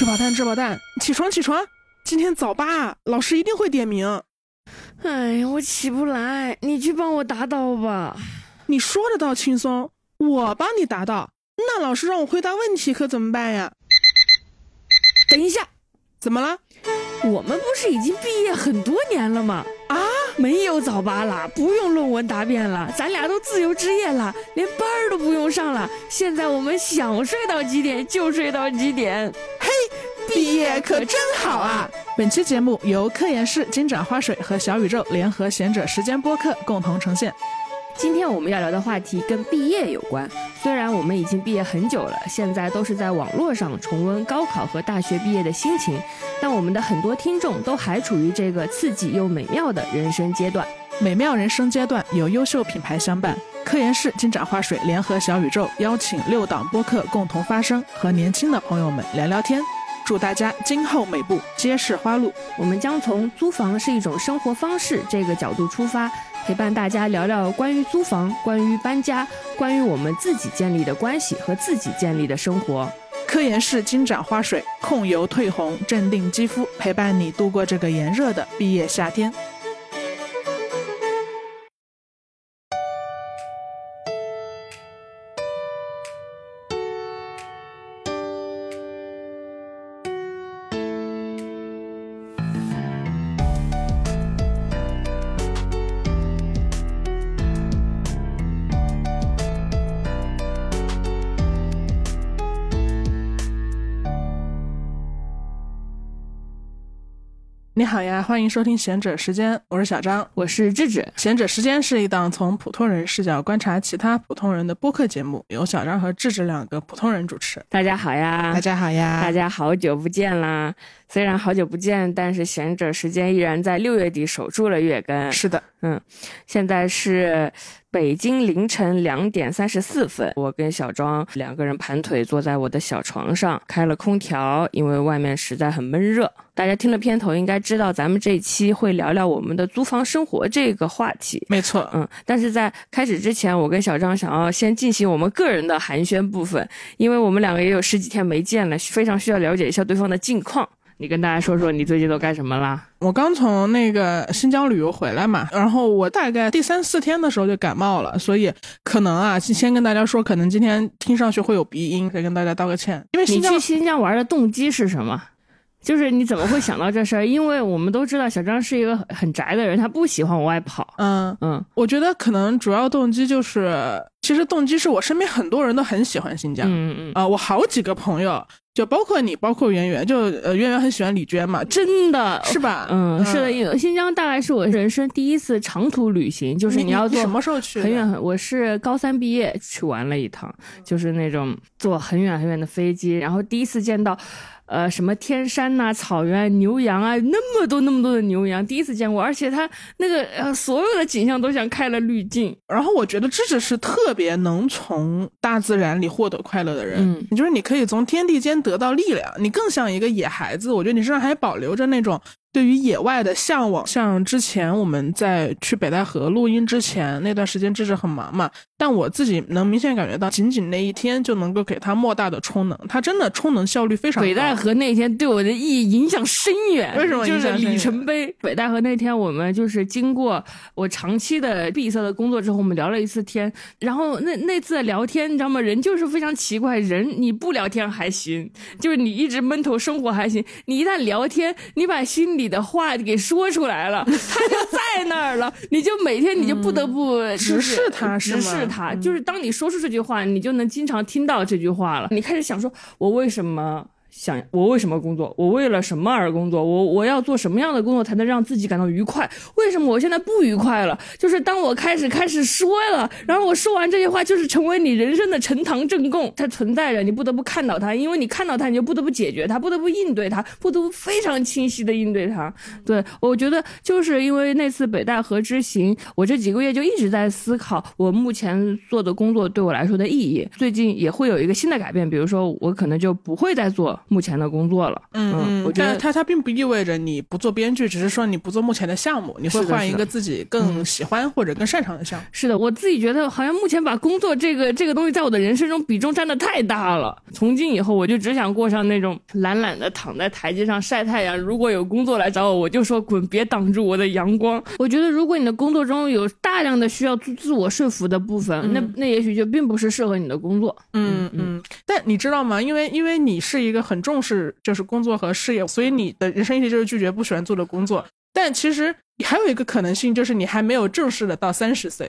智宝蛋，吃饱蛋，起床起床！今天早八，老师一定会点名。哎呀，我起不来，你去帮我答到吧。你说的倒轻松，我帮你答到，那老师让我回答问题可怎么办呀？等一下，怎么了？我们不是已经毕业很多年了吗？啊，没有早八了，不用论文答辩了，咱俩都自由职业了，连班儿都不用上了。现在我们想睡到几点就睡到几点。嘿，毕业可真好啊！本期节目由科研室金盏花水和小宇宙联合贤者时间播客共同呈现。今天我们要聊的话题跟毕业有关。虽然我们已经毕业很久了，现在都是在网络上重温高考和大学毕业的心情，但我们的很多听众都还处于这个刺激又美妙的人生阶段。美妙人生阶段有优秀品牌相伴，科研室金盏花水联合小宇宙邀请六档播客共同发声，和年轻的朋友们聊聊天。祝大家今后每步皆是花路。我们将从租房是一种生活方式这个角度出发，陪伴大家聊聊关于租房、关于搬家、关于我们自己建立的关系和自己建立的生活。科研室金盏花水控油退红，镇定肌肤，陪伴你度过这个炎热的毕业夏天。好呀，欢迎收听贤者时间，我是小张。我是智智，贤者时间是一档从普通人视角观察其他普通人的播客节目，由小张和智智两个普通人主持。大家好呀，大家好呀，大家好久不见啦！虽然好久不见，但是贤者时间依然在六月底守住了月更。是的，嗯，现在是北京凌晨两点三十四分，我跟小庄两个人盘腿坐在我的小床上，开了空调，因为外面实在很闷热。大家听了片头应该知道，咱们这一期会聊聊我们的租房生活这个话题。没错，嗯，但是在开始之前，我跟小张想要先进行我们个人的寒暄部分，因为我们两个也有十几天没见了，非常需要了解一下对方的近况。你跟大家说说你最近都干什么啦？我刚从那个新疆旅游回来嘛，然后我大概第三四天的时候就感冒了，所以可能啊，先跟大家说，可能今天听上去会有鼻音，得跟大家道个歉。因为你新疆去新疆玩的动机是什么？就是你怎么会想到这事儿？因为我们都知道小张是一个很很宅的人，他不喜欢往外跑。嗯嗯，我觉得可能主要动机就是，其实动机是我身边很多人都很喜欢新疆。嗯嗯，啊、我好几个朋友，就包括你，包括圆圆，就呃，圆圆很喜欢李娟嘛，真的是吧？嗯，是的，新疆大概是我人生第一次长途旅行，就是你要坐什么时候去？很远很，我是高三毕业去玩了一趟，就是那种坐很远很远的飞机，然后第一次见到。呃，什么天山呐、草原、牛羊啊，那么多那么多的牛羊，第一次见过，而且它那个呃，所有的景象都像开了滤镜。然后我觉得芝芝是特别能从大自然里获得快乐的人，嗯你就是你可以从天地间得到力量，你更像一个野孩子。我觉得你身上还保留着那种对于野外的向往。像之前我们在去北戴河录音之前那段时间，芝芝很忙嘛，但我自己能明显感觉到，仅仅那一天就能够给他莫大的充能，他真的充能效率非常高。北戴河那天对我的意义影响深远，为什么就是里程碑。北戴河那天，我们就是经过我长期的闭塞的工作之后，我们聊了一次天。然后那那次的聊天，你知道吗？人就是非常奇怪，人你不聊天还行，就是你一直闷头生活还行，你一旦聊天，你把心里的话给说出来了，他就在那儿了，你就每天你就不得不就是直视他是直视他，就是当你说出这句话，你就能经常听到这句话了。你开始想说，我为什么？想我为什么工作？我为了什么而工作？我我要做什么样的工作才能让自己感到愉快？为什么我现在不愉快了？就是当我开始开始说了，然后我说完这些话，就是成为你人生的呈堂证供，它存在着，你不得不看到它，因为你看到它，你就不得不解决它，不得不应对它，不得不非常清晰的应对它。对我觉得就是因为那次北戴河之行，我这几个月就一直在思考我目前做的工作对我来说的意义。最近也会有一个新的改变，比如说我可能就不会再做目前的工作了。嗯我觉得但它它并不意味着你不做编剧，只是说你不做目前的项目，你会换一个自己更喜欢或者更擅长的项目。是的，我自己觉得好像目前把工作这个这个东西在我的人生中比重占的太大了。从今以后，我就只想过上那种懒懒的躺在台阶上晒太阳。如果有工作来找我，我就说滚，别挡住我的阳光。我觉得，如果你的工作中有大量的需要自自我说服的部分，那那也许就并不是适合你的工作。嗯嗯，但你知道吗？因为因为你是一个很重视就是工作和事业，所以你的人生意义就是拒绝不喜欢做的工作。但其实还有一个可能性，就是你还没有正式的到三十岁。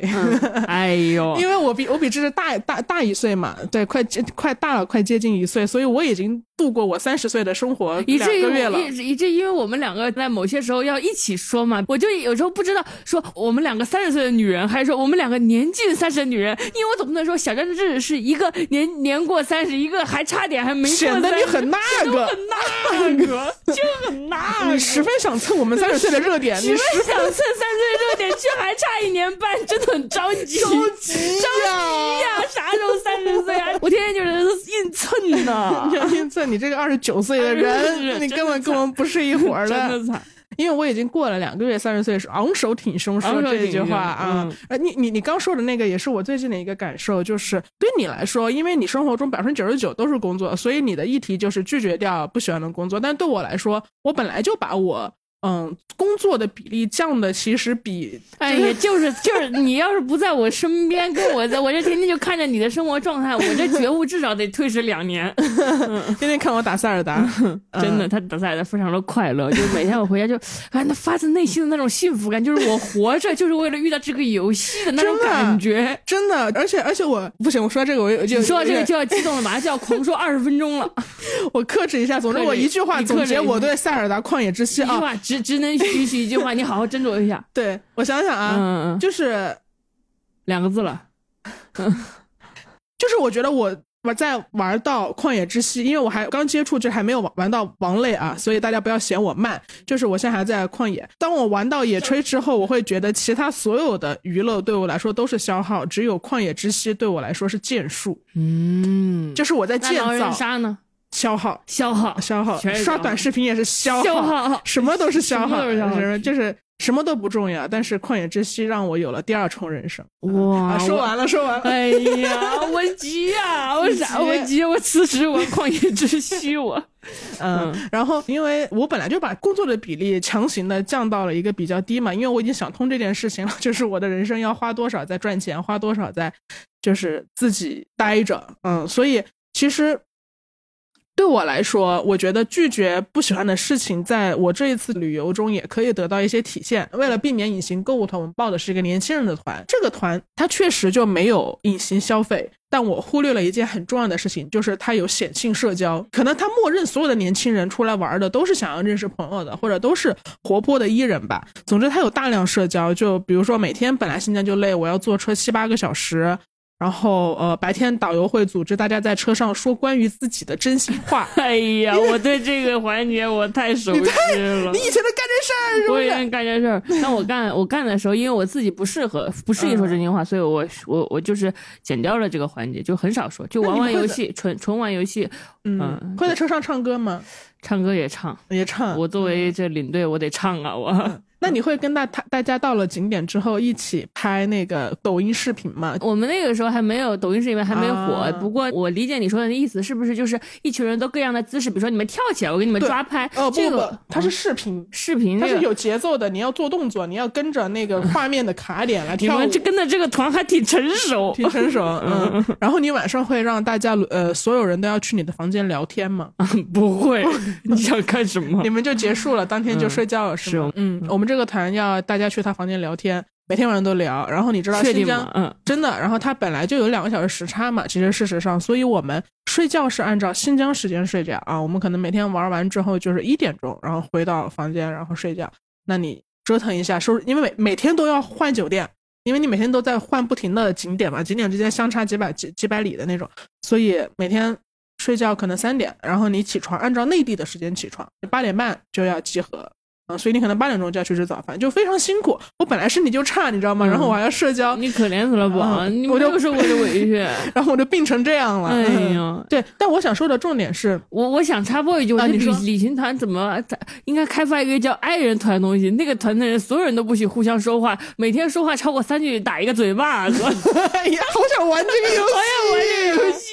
哎呦，因为我比我比芝芝大大大一岁嘛，对，快接快大了，快接近一岁，所以我已经度过我三十岁的生活以至于两个月了。以以至于因为我们两个在某些时候要一起说嘛，我就有时候不知道说我们两个三十岁的女人，还是说我们两个年近三十的女人，因为我总不能说小张志是一个年年过三十，一个还差点还没过显得你很那个，很那个，就很那个。你十分想蹭我们三十岁的热点，你十十分想蹭三岁热点，却还差一年半，真的很着急，着急急呀！啥时候三十岁啊？我天天就是硬蹭呢。你要蹭你这个二十九岁的人，你根本跟我们不是一伙儿真的。惨，因为我已经过了两个月三十岁，是昂首挺胸说这句话啊你你你刚说的那个也是我最近的一个感受，就是对你来说，因为你生活中百分之九十九都是工作，所以你的议题就是拒绝掉不喜欢的工作。但对我来说，我本来就把我嗯工作的比例降的其实比哎呀，就是就是，你要是不在我身边，跟我在，我这天天就看着你的生活状态，我这觉悟至少得推迟两年。天天看我打塞尔达，真的，他打塞尔达非常的快乐，就是每天我回家就，哎，那发自内心的那种幸福感，就是我活着就是为了遇到这个游戏的那种感觉。真的，而且而且我不行，我说这个我就你说到这个就要激动了，马上就要狂说二十分钟了。我克制一下。总之，我一句话总结我对塞尔达旷野之息啊。只只能允许一句话，你好好斟酌一下。对我想想啊，嗯嗯，就是两个字了。就是我觉得我我在玩到旷野之息，因为我还刚接触，就还没有玩玩到王类啊，所以大家不要嫌我慢。就是我现在还在旷野，当我玩到野炊之后，我会觉得其他所有的娱乐对我来说都是消耗，只有旷野之息对我来说是建树，嗯，就是我在建造杀呢？消耗。消耗消耗刷短视频也是消消耗什么都是消耗，什么都是消耗就是就是什么都不重要。但是旷野之息让我有了第二重人生。哇！啊，说完了，说完了。哎呀，我急呀、我啥？我急！我辞职，我旷野之息，我 嗯，然后因为我本来就把工作的比例强行的降到了一个比较低嘛，因为我已经想通这件事情了，就是我的人生要花多少在赚钱，花多少在就是自己待着，嗯，所以其实对我来说，我觉得拒绝不喜欢的事情，在我这一次旅游中也可以得到一些体现。为了避免隐形购物团，我们报的是一个年轻人的团，这个团它确实就没有隐形消费。但我忽略了一件很重要的事情，就是它有显性社交。可能它默认所有的年轻人出来玩的都是想要认识朋友的，或者都是活泼的 E 人吧。总之，他有大量社交。就比如说，每天本来新疆就累，我要坐车七八个小时，然后呃，白天导游会组织大家在车上说关于自己的真心话。哎呀，我对这个环节我太熟悉了你。以前都干这事儿是不是？我以前干这事儿，但我干我干的时候，因为我自己不适合不适应说真心话，所以我我我就是剪掉了这个环节，就很少说，就玩玩游戏，纯纯玩游戏，嗯，会在车上唱歌吗？唱歌也唱。也唱。我作为这领队，我得唱啊，我。那你会跟大他大家到了景点之后一起拍那个抖音视频吗？我们那个时候还没有抖音视频还没火，啊不过我理解你说的意思，是不是就是一群人都各样的姿势？比如说你们跳起来，我给你们抓拍。哦不不这个不，它是视频。视频这个。它是有节奏的，你要做动作，你要跟着那个画面的卡点来 跳舞们。这跟着这个团还挺成熟，挺成熟，嗯，然后你晚上会让大家呃所有人都要去你的房间聊天吗？不会？你想干什么你？们就结束了，当天就睡觉了，是吗？是嗯，我们这个团要大家去他房间聊天，每天晚上都聊。然后你知道新疆？嗯，真的，然后他本来就有两个小时时差嘛，其实事实上，所以我们睡觉是按照新疆时间睡觉啊。我们可能每天玩完之后就是一点钟，然后回到房间，然后睡觉。那你折腾一下收拾，因为每每天都要换酒店，因为你每天都在换不停的景点嘛，景点之间相差几百几几百里的那种，所以每天睡觉可能三点，然后你起床按照内地的时间起床，你八点半就要集合。啊，所以你可能八点钟就要去吃早饭，就非常辛苦。我本来身体就差，你知道吗？然后我还要社交，你可怜死了宝，嗯你我就没有受过这委屈。然后我就病成这样了。哎嗯呀，对，但我想说的重点是，我我想插播一句，我觉得旅啊你说旅行团怎么应该开发一个叫爱人团的东西？那个团的人所有人都不许互相说话，每天说话超过三句打一个嘴巴子。哎呀，好想玩这个游戏，我也玩这个游戏。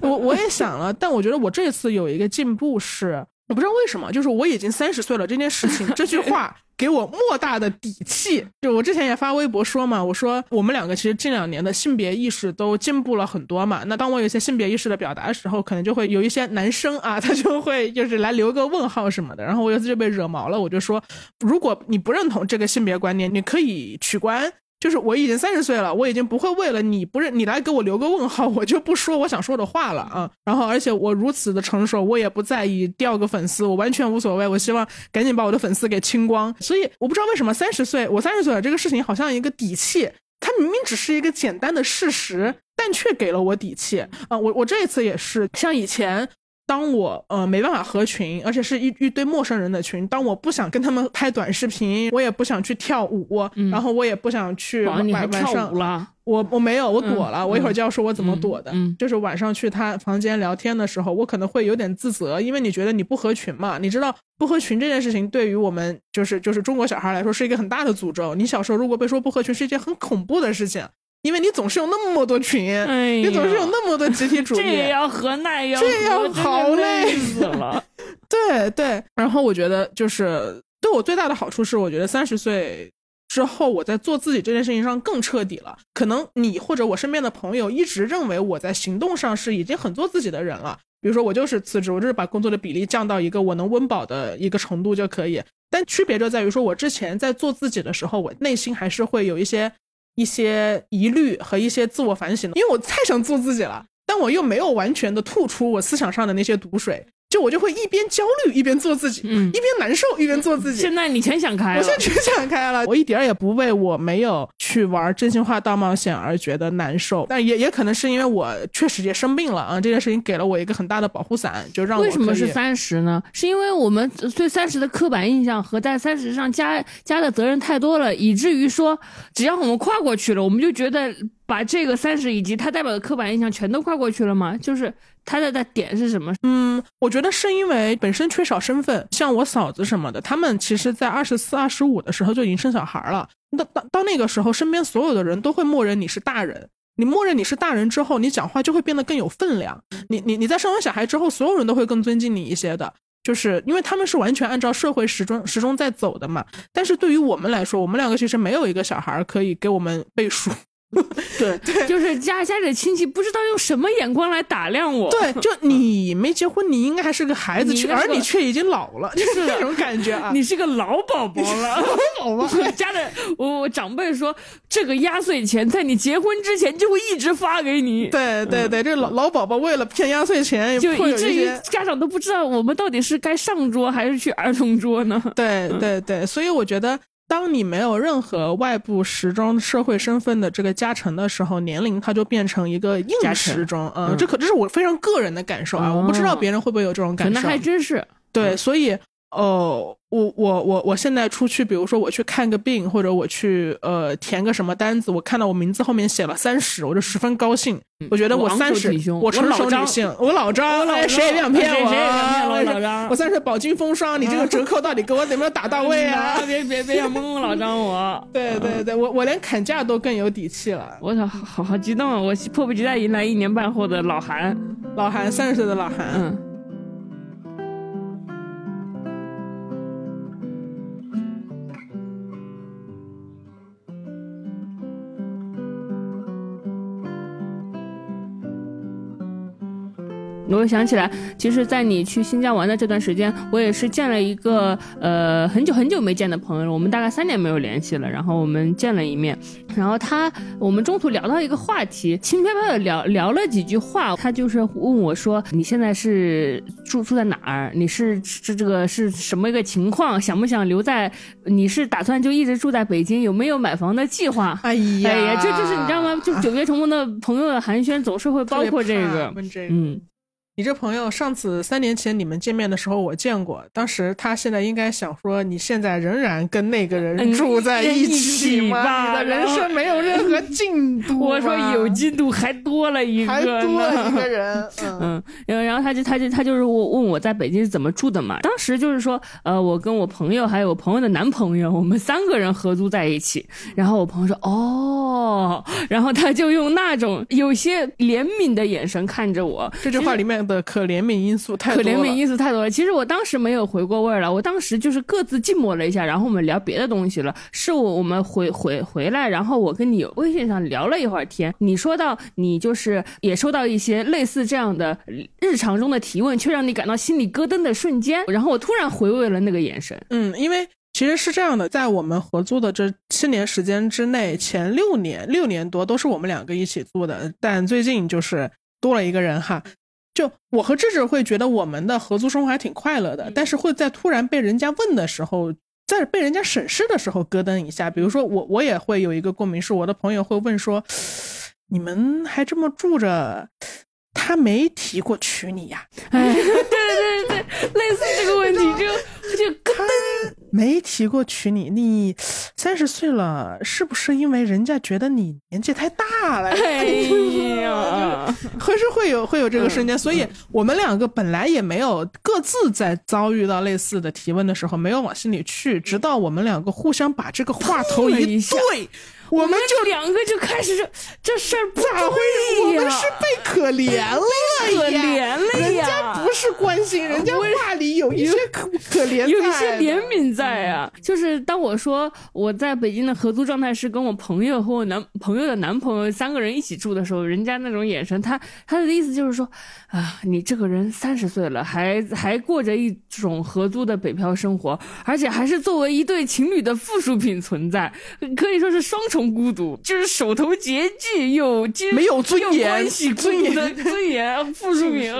我我也想了，但我觉得我这次有一个进步是，我不知道为什么，就是我已经三十岁了，这件事情这句话 给我莫大的底气。就我之前也发微博说嘛，我说我们两个其实近两年的性别意识都进步了很多嘛。那当我有一些性别意识的表达的时候，可能就会有一些男生啊，他就会就是来留个问号什么的。然后我有一次就被惹毛了，我就说，如果你不认同这个性别观念，你可以取关。就是我已经三十岁了，我已经不会为了你不认你来给我留个问号，我就不说我想说的话了啊。然后，而且我如此的成熟，我也不在意掉个粉丝，我完全无所谓。我希望赶紧把我的粉丝给清光。所以我不知道为什么三十岁，我三十岁了这个事情好像一个底气，它明明只是一个简单的事实，但却给了我底气啊。我我这一次也是，像以前。当我呃没办法合群，而且是一一堆陌生人的群，当我不想跟他们拍短视频，我也不想去跳舞，然后我也不想去，晚晚上？我我没有，我躲了。我一会儿就要说我怎么躲的。嗯嗯就是晚上去他房间聊天的时候，我可能会有点自责，因为你觉得你不合群嘛。你知道不合群这件事情对于我们就是就是中国小孩来说是一个很大的诅咒。你小时候如果被说不合群，是一件很恐怖的事情，因为你总是有那么多群，哎你总是有那么多集体主义。这也要和，那也要，这样好累累死了。对对，然后我觉得就是对我最大的好处是，我觉得三十岁之后，我在做自己这件事情上更彻底了。可能你或者我身边的朋友一直认为我在行动上是已经很做自己的人了。比如说，我就是辞职，我就是把工作的比例降到一个我能温饱的一个程度就可以。但区别就在于说，我之前在做自己的时候，我内心还是会有一些一些疑虑和一些自我反省，因为我太想做自己了，但我又没有完全的吐出我思想上的那些毒水。就我就会一边焦虑一边做自己，嗯一边难受一边做自己。现在你全想开了，我现在全想开了，我一点儿也不为我没有去玩真心话大冒险而觉得难受，但也也可能是因为我确实也生病了啊，这件事情给了我一个很大的保护伞，就让我为什么是三十呢？是因为我们对三十的刻板印象和在三十上加加的责任太多了，以至于说只要我们跨过去了，我们就觉得把这个三十以及它代表的刻板印象全都跨过去了吗？就是它的的点是什么？嗯，我觉得是因为本身缺少身份，像我嫂子什么的，他们其实在二十四、二十五的时候就已经生小孩了。到到到那个时候，身边所有的人都会默认你是大人。你默认你是大人之后，你讲话就会变得更有分量。你你你在生完小孩之后，所有人都会更尊敬你一些的，就是因为他们是完全按照社会时钟时钟在走的嘛。但是对于我们来说，我们两个其实没有一个小孩可以给我们背书。对对，就是家家里的亲戚不知道用什么眼光来打量我。对，就你没结婚，你应该还是个孩子，却你而你却已经老了，就是的那种感觉啊。你是个老宝宝了，老宝宝 家的我我长辈说，这个压岁钱在你结婚之前就会一直发给你。对对对，这老老宝宝为了骗压岁钱，就以至于。家长都不知道我们到底是该上桌还是去儿童桌呢？对对对，所以我觉得，当你没有任何外部时钟社会身份的这个加成的时候，年龄它就变成一个硬时钟。嗯，嗯这可这是我非常个人的感受啊，哦我不知道别人会不会有这种感受。那还真是。对，所以哦，我我我我现在出去，比如说我去看个病，或者我去呃填个什么单子，我看到我名字后面写了三十，我就十分高兴。我觉得我三十我成熟女性，我老张，我老张哎谁也别想骗我，谁谁也别想骗我哎老张我三十饱经风霜，你这个折扣到底给我怎么样打到位啊？别别别想蒙老张我。对对对，我我连砍价都更有底气了。我操，好好激动啊！我迫不及待迎来一年半后的老韩。老韩三十岁的老韩，嗯，我想起来，其实，在你去新疆玩的这段时间，我也是见了一个呃很久很久没见的朋友，我们大概三年没有联系了，然后我们见了一面，然后他我们中途聊到一个话题，轻飘飘的聊聊了几句话，他就是问我说：“你现在是住住在哪儿？你是这这个是什么一个情况？想不想留在？你是打算就一直住在北京？有没有买房的计划？”哎呀，哎呀，这就是你知道吗？就九月重逢的朋友的寒暄总是会包括这个，问这个。嗯。你这朋友上次三年前你们见面的时候我见过，当时他现在应该想说，你现在仍然跟那个人住在一起吗？你的人生没有任何进度。我说有进度，还多了一个，还多了一个人。嗯，然后他就他就他就是我问我在北京是怎么住的嘛？当时就是说，呃，我跟我朋友还有我朋友的男朋友，我们三个人合租在一起。然后我朋友说，哦，然后他就用那种有些怜悯的眼神看着我。这句话里面。的可怜悯因素太多了，可怜悯因素太多了。其实我当时没有回过味儿了，我当时就是各自静默了一下，然后我们聊别的东西了。是我我们回回回来，然后我跟你微信上聊了一会儿天，你说到你就是也收到一些类似这样的日常中的提问，却让你感到心里咯噔的瞬间，然后我突然回味了那个眼神。嗯，因为其实是这样的，在我们合租的这七年时间之内，前六年六年多都是我们两个一起住的，但最近就是多了一个人哈。就我和智智会觉得我们的合租生活还挺快乐的，但是会在突然被人家问的时候，在被人家审视的时候咯噔一下。比如说我我也会有一个共鸣，是我的朋友会问说：“你们还这么住着？他没提过娶你呀？”哎，对对对，类似这个问题就就咯噔。没提过娶你，你三十岁了，是不是因为人家觉得你年纪太大了？哎呀，会是会有会有这个瞬间，所以我们两个本来也没有各自在遭遇到类似的提问的时候，没有往心里去，直到我们两个互相把这个话头一对。我们就两个就开始这这事儿不咋回事？我们是被可怜了呀可怜了呀！人家不是关心，人家话里有一些可可怜，有一些怜悯在啊。就是当我说我在北京的合租状态是跟我朋友和我男朋友的男朋友三个人一起住的时候，人家那种眼神，他他的意思就是说啊，你这个人三十岁了，还还过着一种合租的北漂生活，而且还是作为一对情侣的附属品存在，可以说是双重。孤独就是手头拮据又没有尊严，关系尊严尊严附属品，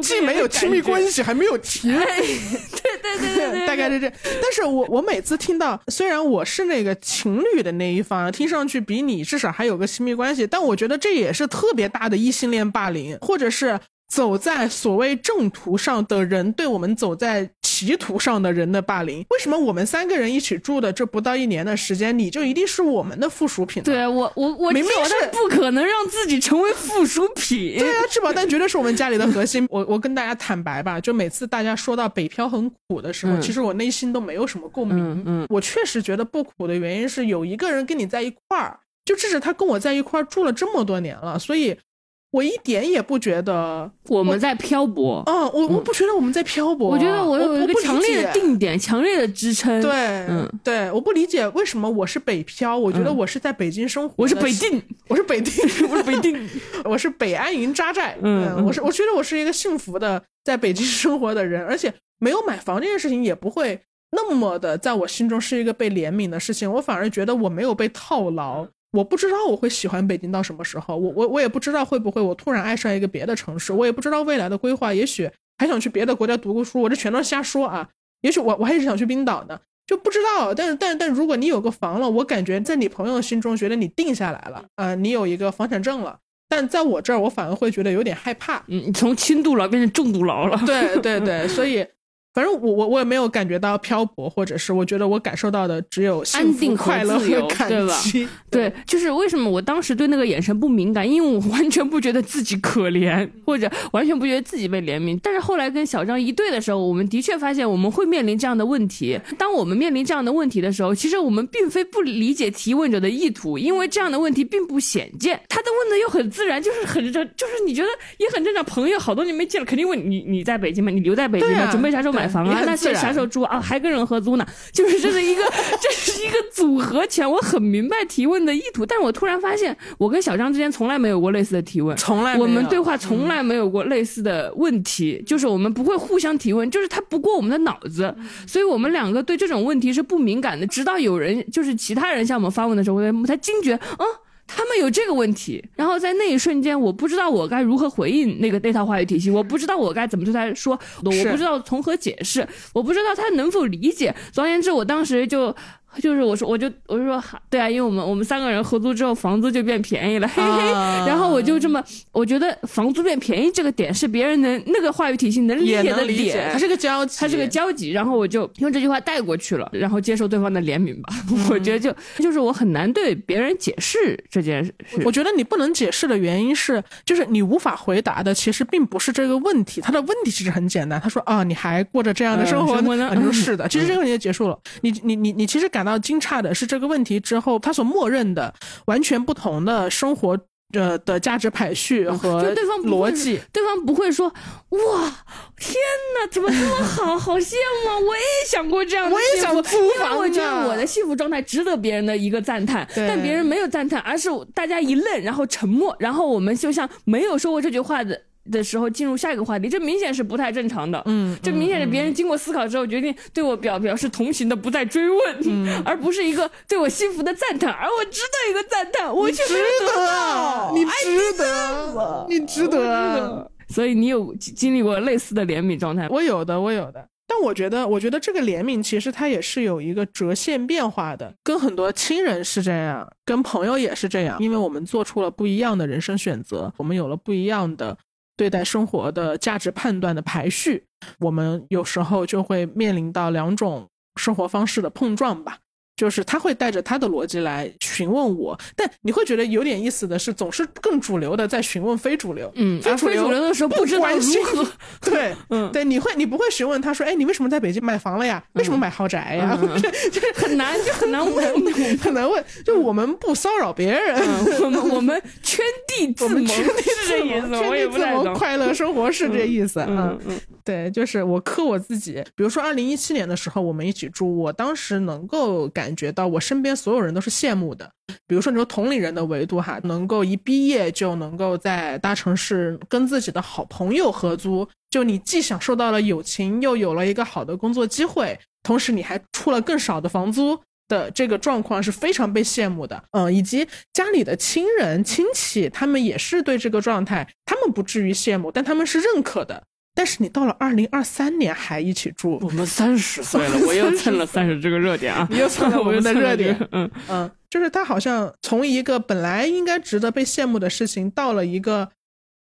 既没有亲密关系，还没有体位，对对对对，大概是这。但是我我每次听到，虽然我是那个情侣的那一方，听上去比你至少还有个亲密关系，但我觉得这也是特别大的异性恋霸凌，或者是。走在所谓正途上的人对我们走在歧途上的人的霸凌，为什么我们三个人一起住的这不到一年的时间，你就一定是我们的附属品？对我，我我明明是不可能让自己成为附属品。对啊，质保单绝对是我们家里的核心。我我跟大家坦白吧，就每次大家说到北漂很苦的时候，其实我内心都没有什么共鸣。嗯，我确实觉得不苦的原因是有一个人跟你在一块儿，就至少他跟我在一块儿住了这么多年了，所以。我一点也不觉得我们在漂泊。嗯，我我不觉得我们在漂泊。我觉得我有一个强烈的定点，强烈的支撑。对，嗯，对，我不理解为什么我是北漂。我觉得我是在北京生活。我是北定，我是北定，我是北定，我是北安营扎寨。嗯，我是我觉得我是一个幸福的在北京生活的人，而且没有买房这件事情也不会那么的在我心中是一个被怜悯的事情。我反而觉得我没有被套牢。我不知道我会喜欢北京到什么时候，我我我也不知道会不会我突然爱上一个别的城市，我也不知道未来的规划，也许还想去别的国家读个书，我这全都瞎说啊。也许我我还是想去冰岛呢，就不知道。但是但但如果你有个房了，我感觉在你朋友心中觉得你定下来了啊，你有一个房产证了，但在我这儿我反而会觉得有点害怕。嗯，从轻度牢变成重度牢了。对对对，所以。反正我我我也没有感觉到漂泊，或者是我觉得我感受到的只有安定快乐和感激。对，就是为什么我当时对那个眼神不敏感，因为我完全不觉得自己可怜，或者完全不觉得自己被怜悯。但是后来跟小张一对的时候，我们的确发现我们会面临这样的问题。当我们面临这样的问题的时候，其实我们并非不理解提问者的意图，因为这样的问题并不鲜见。他的问的又很自然，就是很正，就是你觉得也很正常。朋友好多年没见了，肯定问你你在北京吗？你留在北京吗？准备啥时候买？房啊，那是啥时候住啊？还跟人合租呢？就是这是一个，这是一个组合拳。我很明白提问的意图，但是我突然发现，我跟小张之间从来没有过类似的提问，从来我们对话从来没有过类似的问题，就是我们不会互相提问，就是他不过我们的脑子，所以我们两个对这种问题是不敏感的。直到有人就是其他人向我们发问的时候，我才惊觉，啊。他们有这个问题，然后在那一瞬间，我不知道我该如何回应那个那套话语体系，我不知道我该怎么对他说，我不知道从何解释，我不知道他能否理解。总而言之，我当时就 就是我说，我就我就说，对啊，因为我们我们三个人合租之后，房租就变便宜了，嘿嘿。啊然后我就这么，我觉得房租变便宜这个点是别人能那个话语体系能理解的点，它是个交集，它是个交集，然后我就用这句话带过去了，然后接受对方的怜悯吧。我觉得就就是我很难对别人解释这件事。我觉得你不能解释的原因是，就是你无法回答的，其实并不是这个问题，他的问题其实很简单。他说啊，你还过着这样的生活嗯生活呢啊你说是的，其实这个问题就结束了。你你你你其实感到惊诧的是这个问题之后，他所默认的完全不同的生活。呃的价值排序和逻辑，对方不会说哇，天哪，怎么这么好，好羡慕啊！我也想过这样的我也幸福因为我觉啊得我的幸福状态值得别人的一个赞叹，对但别人没有赞叹，而是大家一愣，然后沉默，然后我们就像没有说过这句话的。的时候进入下一个话题，这明显是不太正常的。嗯这明显是别人经过思考之后决定对我表表示同情的，不再追问，嗯而不是一个对我幸福的赞叹，而我值得一个赞叹，我却值没有得到，你哎值得，你值得。所以你有经经历过类似的怜悯状态？我有的，我有的。但我觉得，我觉得这个怜悯其实它也是有一个折线变化的，跟很多亲人是这样，跟朋友也是这样，因为我们做出了不一样的人生选择，我们有了不一样的对待生活的价值判断的排序，我们有时候就会面临到两种生活方式的碰撞吧。就是他会带着他的逻辑来询问我，但你会觉得有点意思的是，总是更主流的在询问非主流。嗯，非主流的时候不知道如何，对，嗯对，你会你不会询问他说，哎，你为什么在北京买房了呀？为什么买豪宅呀？嗯 很难，就很难问。很难问。就我们不骚扰别人，嗯我们我们圈地自萌是这意思，我也圈地自萌，不太懂。快乐生活是这意思。嗯嗯对，就是我克我自己。比如说，二零一七年的时候，我们一起住，我当时能够感感觉到我身边所有人都是羡慕的。比如说，你说同龄人的维度哈，能够一毕业就能够在大城市跟自己的好朋友合租，就你既享受到了友情，又有了一个好的工作机会，同时你还出了更少的房租。的这个状况是非常被羡慕的，嗯，以及家里的亲人亲戚，他们也是对这个状态，他们不至于羡慕，但他们是认可的。但是你到了二零二三年还一起住，我们三十 岁了，我又蹭了三十这个热点啊！你又蹭了 我们的热点。嗯，嗯，就是他好像从一个本来应该值得被羡慕的事情，到了一个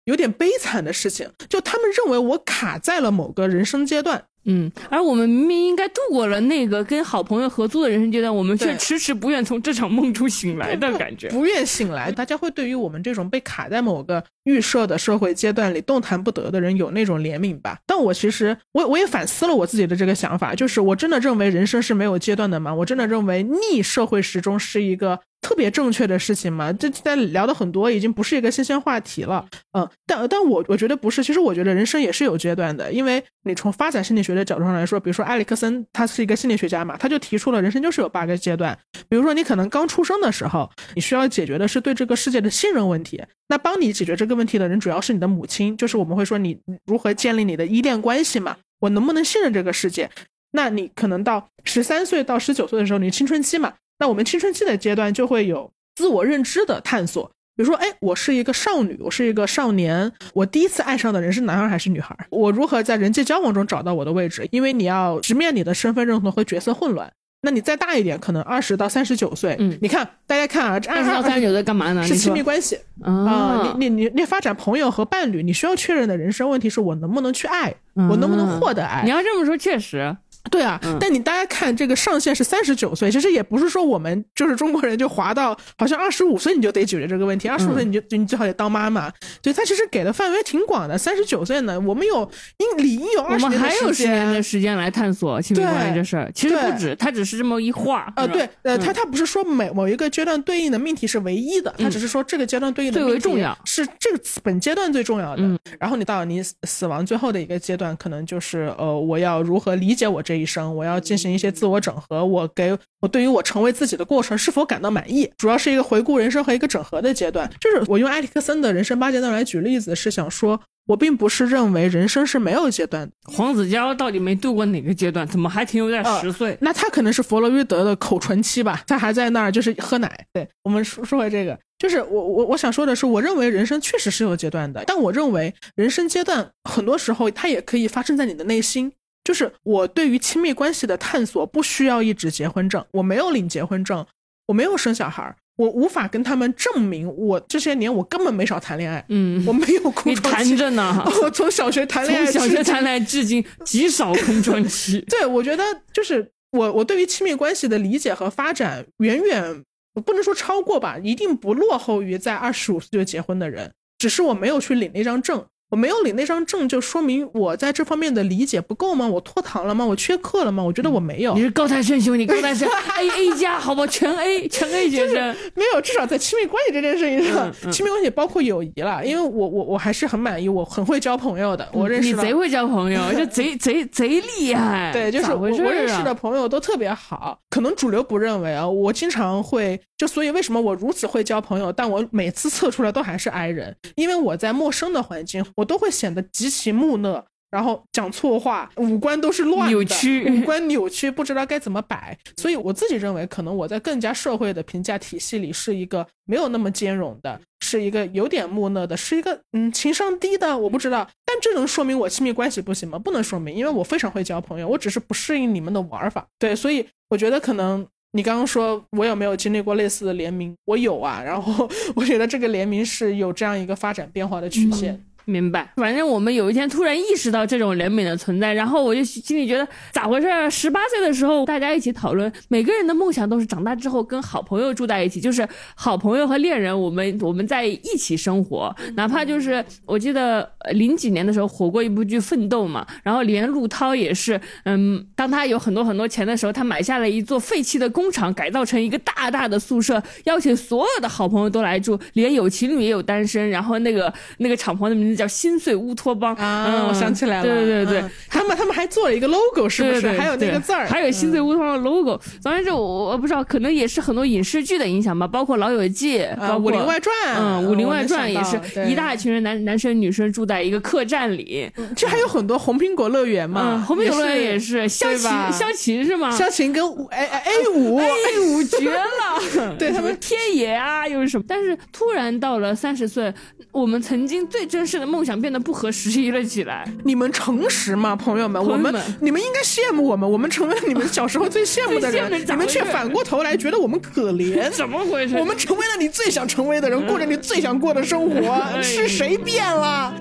有点悲惨的事情，就他们认为我卡在了某个人生阶段，嗯，而我们明明应该度过了那个跟好朋友合租的人生阶段，我们却迟迟不愿从这场梦中醒来的感觉。不愿醒来，大家会对于我们这种被卡在某个预设的社会阶段里动弹不得的人有那种怜悯吧。但我其实我我也反思了我自己的这个想法，就是我真的认为人生是没有阶段的吗？我真的认为逆社会时钟是一个特别正确的事情嘛？这在聊的很多，已经不是一个新鲜话题了。嗯，但但我我觉得不是，其实我觉得人生也是有阶段的，因为你从发展心理学的角度上来说，比如说埃里克森，他是一个心理学家嘛，他就提出了人生就是有八个阶段。比如说你可能刚出生的时候，你需要解决的是对这个世界的信任问题。那帮你解决这个问题的人主要是你的母亲，就是我们会说你如何建立你的依恋关系嘛，我能不能信任这个世界？那你可能到十三岁到十九岁的时候，你青春期嘛，那我们青春期的阶段就会有自我认知的探索。比如说，哎，我是一个少女，我是一个少年，我第一次爱上的人是男孩还是女孩？我如何在人际交往中找到我的位置？因为你要直面你的身份认同和角色混乱。那你再大一点，可能二十到三十九岁，嗯你看大家看啊，这二十到三十九岁干嘛呢？是亲密关系啊、啊，你你你你发展朋友和伴侣，你需要确认的人生问题是我能不能去爱，我能不能获得爱你？要这么说，确实，对啊，嗯但你大家看这个上限是三十九岁，其实也不是说我们就是中国人就滑到好像二十五岁你就得解决这个问题，二十五岁你就你最好得当妈妈，对他其实给的范围挺广的。三十九岁呢，我们有应理应有我二十年的们还有十时间年的时间来探索亲密对关系这事儿。其实不止，他只是这么一画呃，对，呃，嗯他他不是说每某一个阶段对应的命题是唯一的，他只是说这个阶段对应的最为命题重要是这个本阶段最重要的。嗯然后你到你死死亡最后的一个阶段，可能就是呃，我要如何理解我这一生，我要进行一些自我整合，我给我对于我成为自己的过程是否感到满意，主要是一个回顾人生和一个整合的阶段。就是我用埃里克森的人生八阶段来举例子，是想说。我并不是认为人生是没有阶段的，黄子佼到底没度过哪个阶段？怎么还停留在啊十岁？那他可能是弗洛伊德的口唇期吧，他还在那儿就是喝奶。对我们说说回这个，就是我我我想说的是，我认为人生确实是有阶段的，但我认为人生阶段很多时候它也可以发生在你的内心。就是我对于亲密关系的探索不需要一纸结婚证，我没有领结婚证，我没有生小孩，我无法跟他们证明我这些年我根本没少谈恋爱，嗯，我没有 空你窗期，谈着呢，我从小学谈恋爱从小学谈恋爱至今 极少空窗期。对，我觉得就是我我对于亲密关系的理解和发展，远远不能说超过吧，一定不落后于在二十五岁就结婚的人，只是我没有去领那张证。我没有领那张证，就说明我在这方面的理解不够吗？我拖堂了吗？我缺课了吗？我觉得我没有你，是高材生兄弟，高材生 A A 加，好吧，全 A 全 A 学生。没有，至少在亲密关系这件事情上，嗯嗯亲密关系包括友谊了，因为我我我还是很满意，我很会交朋友的，我认识你贼会交朋友，就贼 贼贼厉害。对，就是我认识啊的朋友都特别好，可能主流不认为啊。我经常会就所以为什么我如此会交朋友，但我每次测出来都还是 I 人，因为我在陌生的环境，我都会显得极其木讷。然后讲错话，五官都是乱的，扭曲五官扭曲，不知道该怎么摆。所以我自己认为，可能我在更加社会的评价体系里是一个没有那么兼容的，是一个有点木讷的，是一个嗯情商低的，我不知道。但这能说明我亲密关系不行吗？不能说明，因为我非常会交朋友，我只是不适应你们的玩法。对，所以我觉得可能。你刚刚说我有没有经历过类似的联名？我有啊，然后 我觉得这个联名是有这样一个发展变化的曲线。明白，反正我们有一天突然意识到这种怜悯的存在，然后我就心里觉得咋回事儿？十八岁的时候，大家一起讨论，每个人的梦想都是长大之后跟好朋友住在一起，就是好朋友和恋人，我们我们在一起生活，哪怕就是我记得呃零几年的时候火过一部剧《奋斗》嘛，然后连陆涛也是，嗯，当他有很多很多钱的时候，他买下了一座废弃的工厂，改造成一个大大的宿舍，邀请所有的好朋友都来住，连有情侣也有单身，然后那个那个厂房的名字叫心碎乌托邦。啊，嗯我想起来了，对对对，嗯。他们他们还做了一个 logo，是不是？对对还有那个字儿，还有心碎嗯。乌托邦的 logo。总而言之，我我不知道，可能也是很多影视剧的影响吧，包括《老友记》，啊，包括武林外传，嗯，《武林外传》也是一大群人男男生女生住在一个客栈里，对其实还有很多红苹果乐园嘛，嗯，红苹果乐园也是是萧琴，萧琴是吗？萧琴跟五 A A 五。A 五绝了，对他们天野啊，又是什么？但是突然到了三十岁，我们曾经最真实的梦想变得不合时宜了起来。你们诚实吗，朋友们？我们你们应该羡慕我们，我们成为了你们小时候最羡慕的人，你们却反过头来觉得我们可怜。怎么回事？我们成为了你最想成为的人，过着你最想过的生活，哎是谁变了？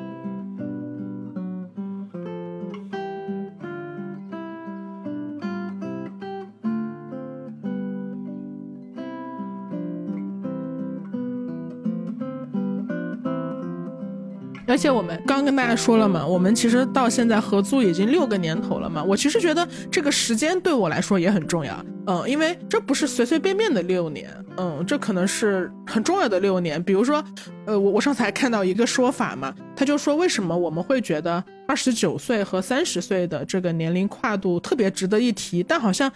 而且我们刚跟大家说了嘛，我们其实到现在合租已经六个年头了嘛。我其实觉得这个时间对我来说也很重要，嗯，因为这不是随随便便的六年，嗯，这可能是很重要的六年。比如说，呃，我我上次还看到一个说法嘛，他就说为什么我们会觉得二十九岁和三十岁的这个年龄跨度特别值得一提，但好像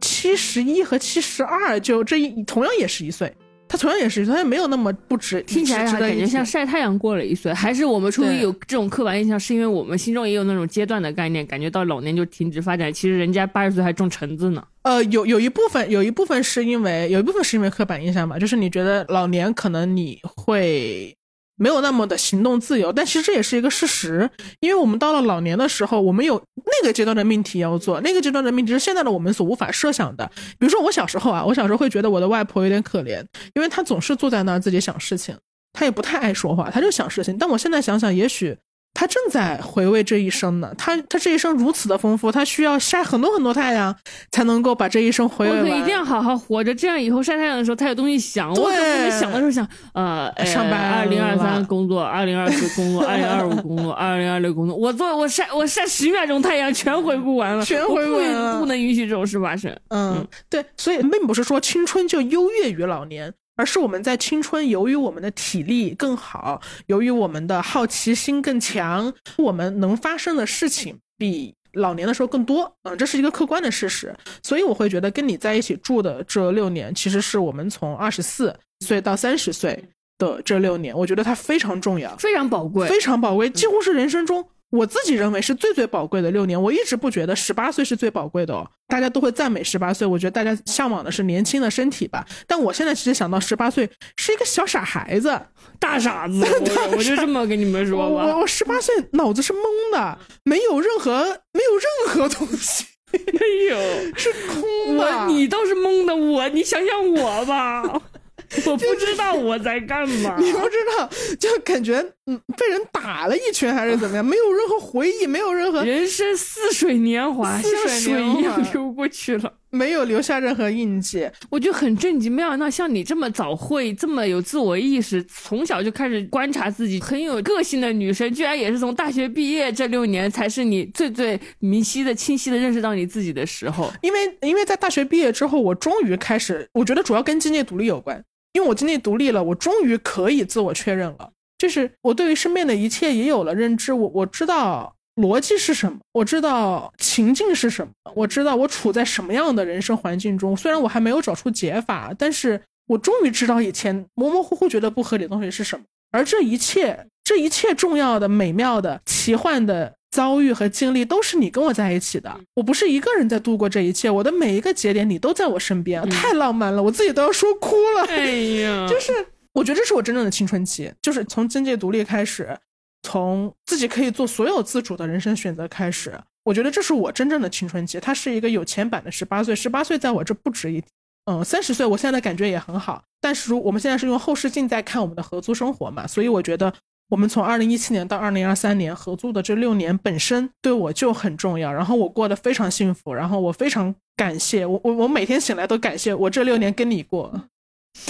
七十一和七十二就这一同样也是一岁。他同样也是，他也没有那么不值，听起来感觉像晒太阳过了一岁，还是我们出于有这种刻板印象，是因为我们心中也有那种阶段的概念，感觉到老年就停止发展，其实人家八十岁还种橙子呢。呃，有有一部分，有一部分是因为有一部分是因为刻板印象吧，就是你觉得老年可能你会没有那么的行动自由，但其实这也是一个事实，因为我们到了老年的时候，我们有那个阶段的命题要做，那个阶段的命题是现在的我们所无法设想的。比如说我小时候啊，我小时候会觉得我的外婆有点可怜，因为她总是坐在那儿自己想事情，她也不太爱说话，她就想事情。但我现在想想，也许。她正在回味这一生呢，他他这一生如此的丰富，他需要晒很多很多太阳，才能够把这一生回味完。我可一定要好好活着，这样以后晒太阳的时候才有东西想。我可不能想的时候想，呃，上班二零二了三工作，二零二四工作，二零二五工作，二零二六工作。我做我晒我晒十秒钟太阳全回顾完了，全回不完了不能允许这种事发生。嗯，对，所以并不是说青春就优越于老年，而是我们在青春由于我们的体力更好，由于我们的好奇心更强，我们能发生的事情比老年的时候更多。嗯，这是一个客观的事实。所以我会觉得跟你在一起住的这六年，其实是我们从二十四岁到三十岁的这六年，我觉得它非常重要。非常宝贵，非常宝贵，几乎是人生中我自己认为是最最宝贵的六年。我一直不觉得十八岁是最宝贵的哦，大家都会赞美十八岁，我觉得大家向往的是年轻的身体吧。但我现在其实想到十八岁是一个小傻孩子，大傻子，我我就这么跟你们说吧。我我十八岁脑子是懵的，没有任何没有任何东西，没有是空的。你倒是懵的，我你想想我吧。我不知道我在干嘛，你不知道，就感觉嗯被人打了一拳还是怎么样，没有任何回忆，没有任何 人生似水年华，像水一样流过去了，没有留下任何印记，我就很震惊。没想到像你这么早会，这么有自我意识，从小就开始观察自己，很有个性的女生，居然也是从大学毕业这六年，才是你最最明晰的、清晰的认识到你自己的时候。因为因为在大学毕业之后，我终于开始，我觉得主要跟经济独立有关。因为我经济独立了，我终于可以自我确认了。就是我对于身边的一切也有了认知，我我知道逻辑是什么，我知道情境是什么，我知道我处在什么样的人生环境中。虽然我还没有找出解法，但是我终于知道以前模模糊糊觉得不合理的东西是什么。而这一切，这一切重要的、美妙的、奇幻的。遭遇和经历都是你跟我在一起的，我不是一个人在度过这一切，我的每一个节点你都在我身边，太浪漫了，我自己都要说哭了。哎呀，就是我觉得这是我真正的青春期，就是从经济独立开始，从自己可以做所有自主的人生选择开始，我觉得这是我真正的青春期。它是一个有钱版的十八岁，十八岁在我这不值一，嗯，三十岁我现在的感觉也很好，但是如我们现在是用后视镜在看我们的合租生活嘛，所以我觉得。我们从二零一七年到二零二三年合租的这六年本身对我就很重要，然后我过得非常幸福，然后我非常感谢我我我每天醒来都感谢我这六年跟你过。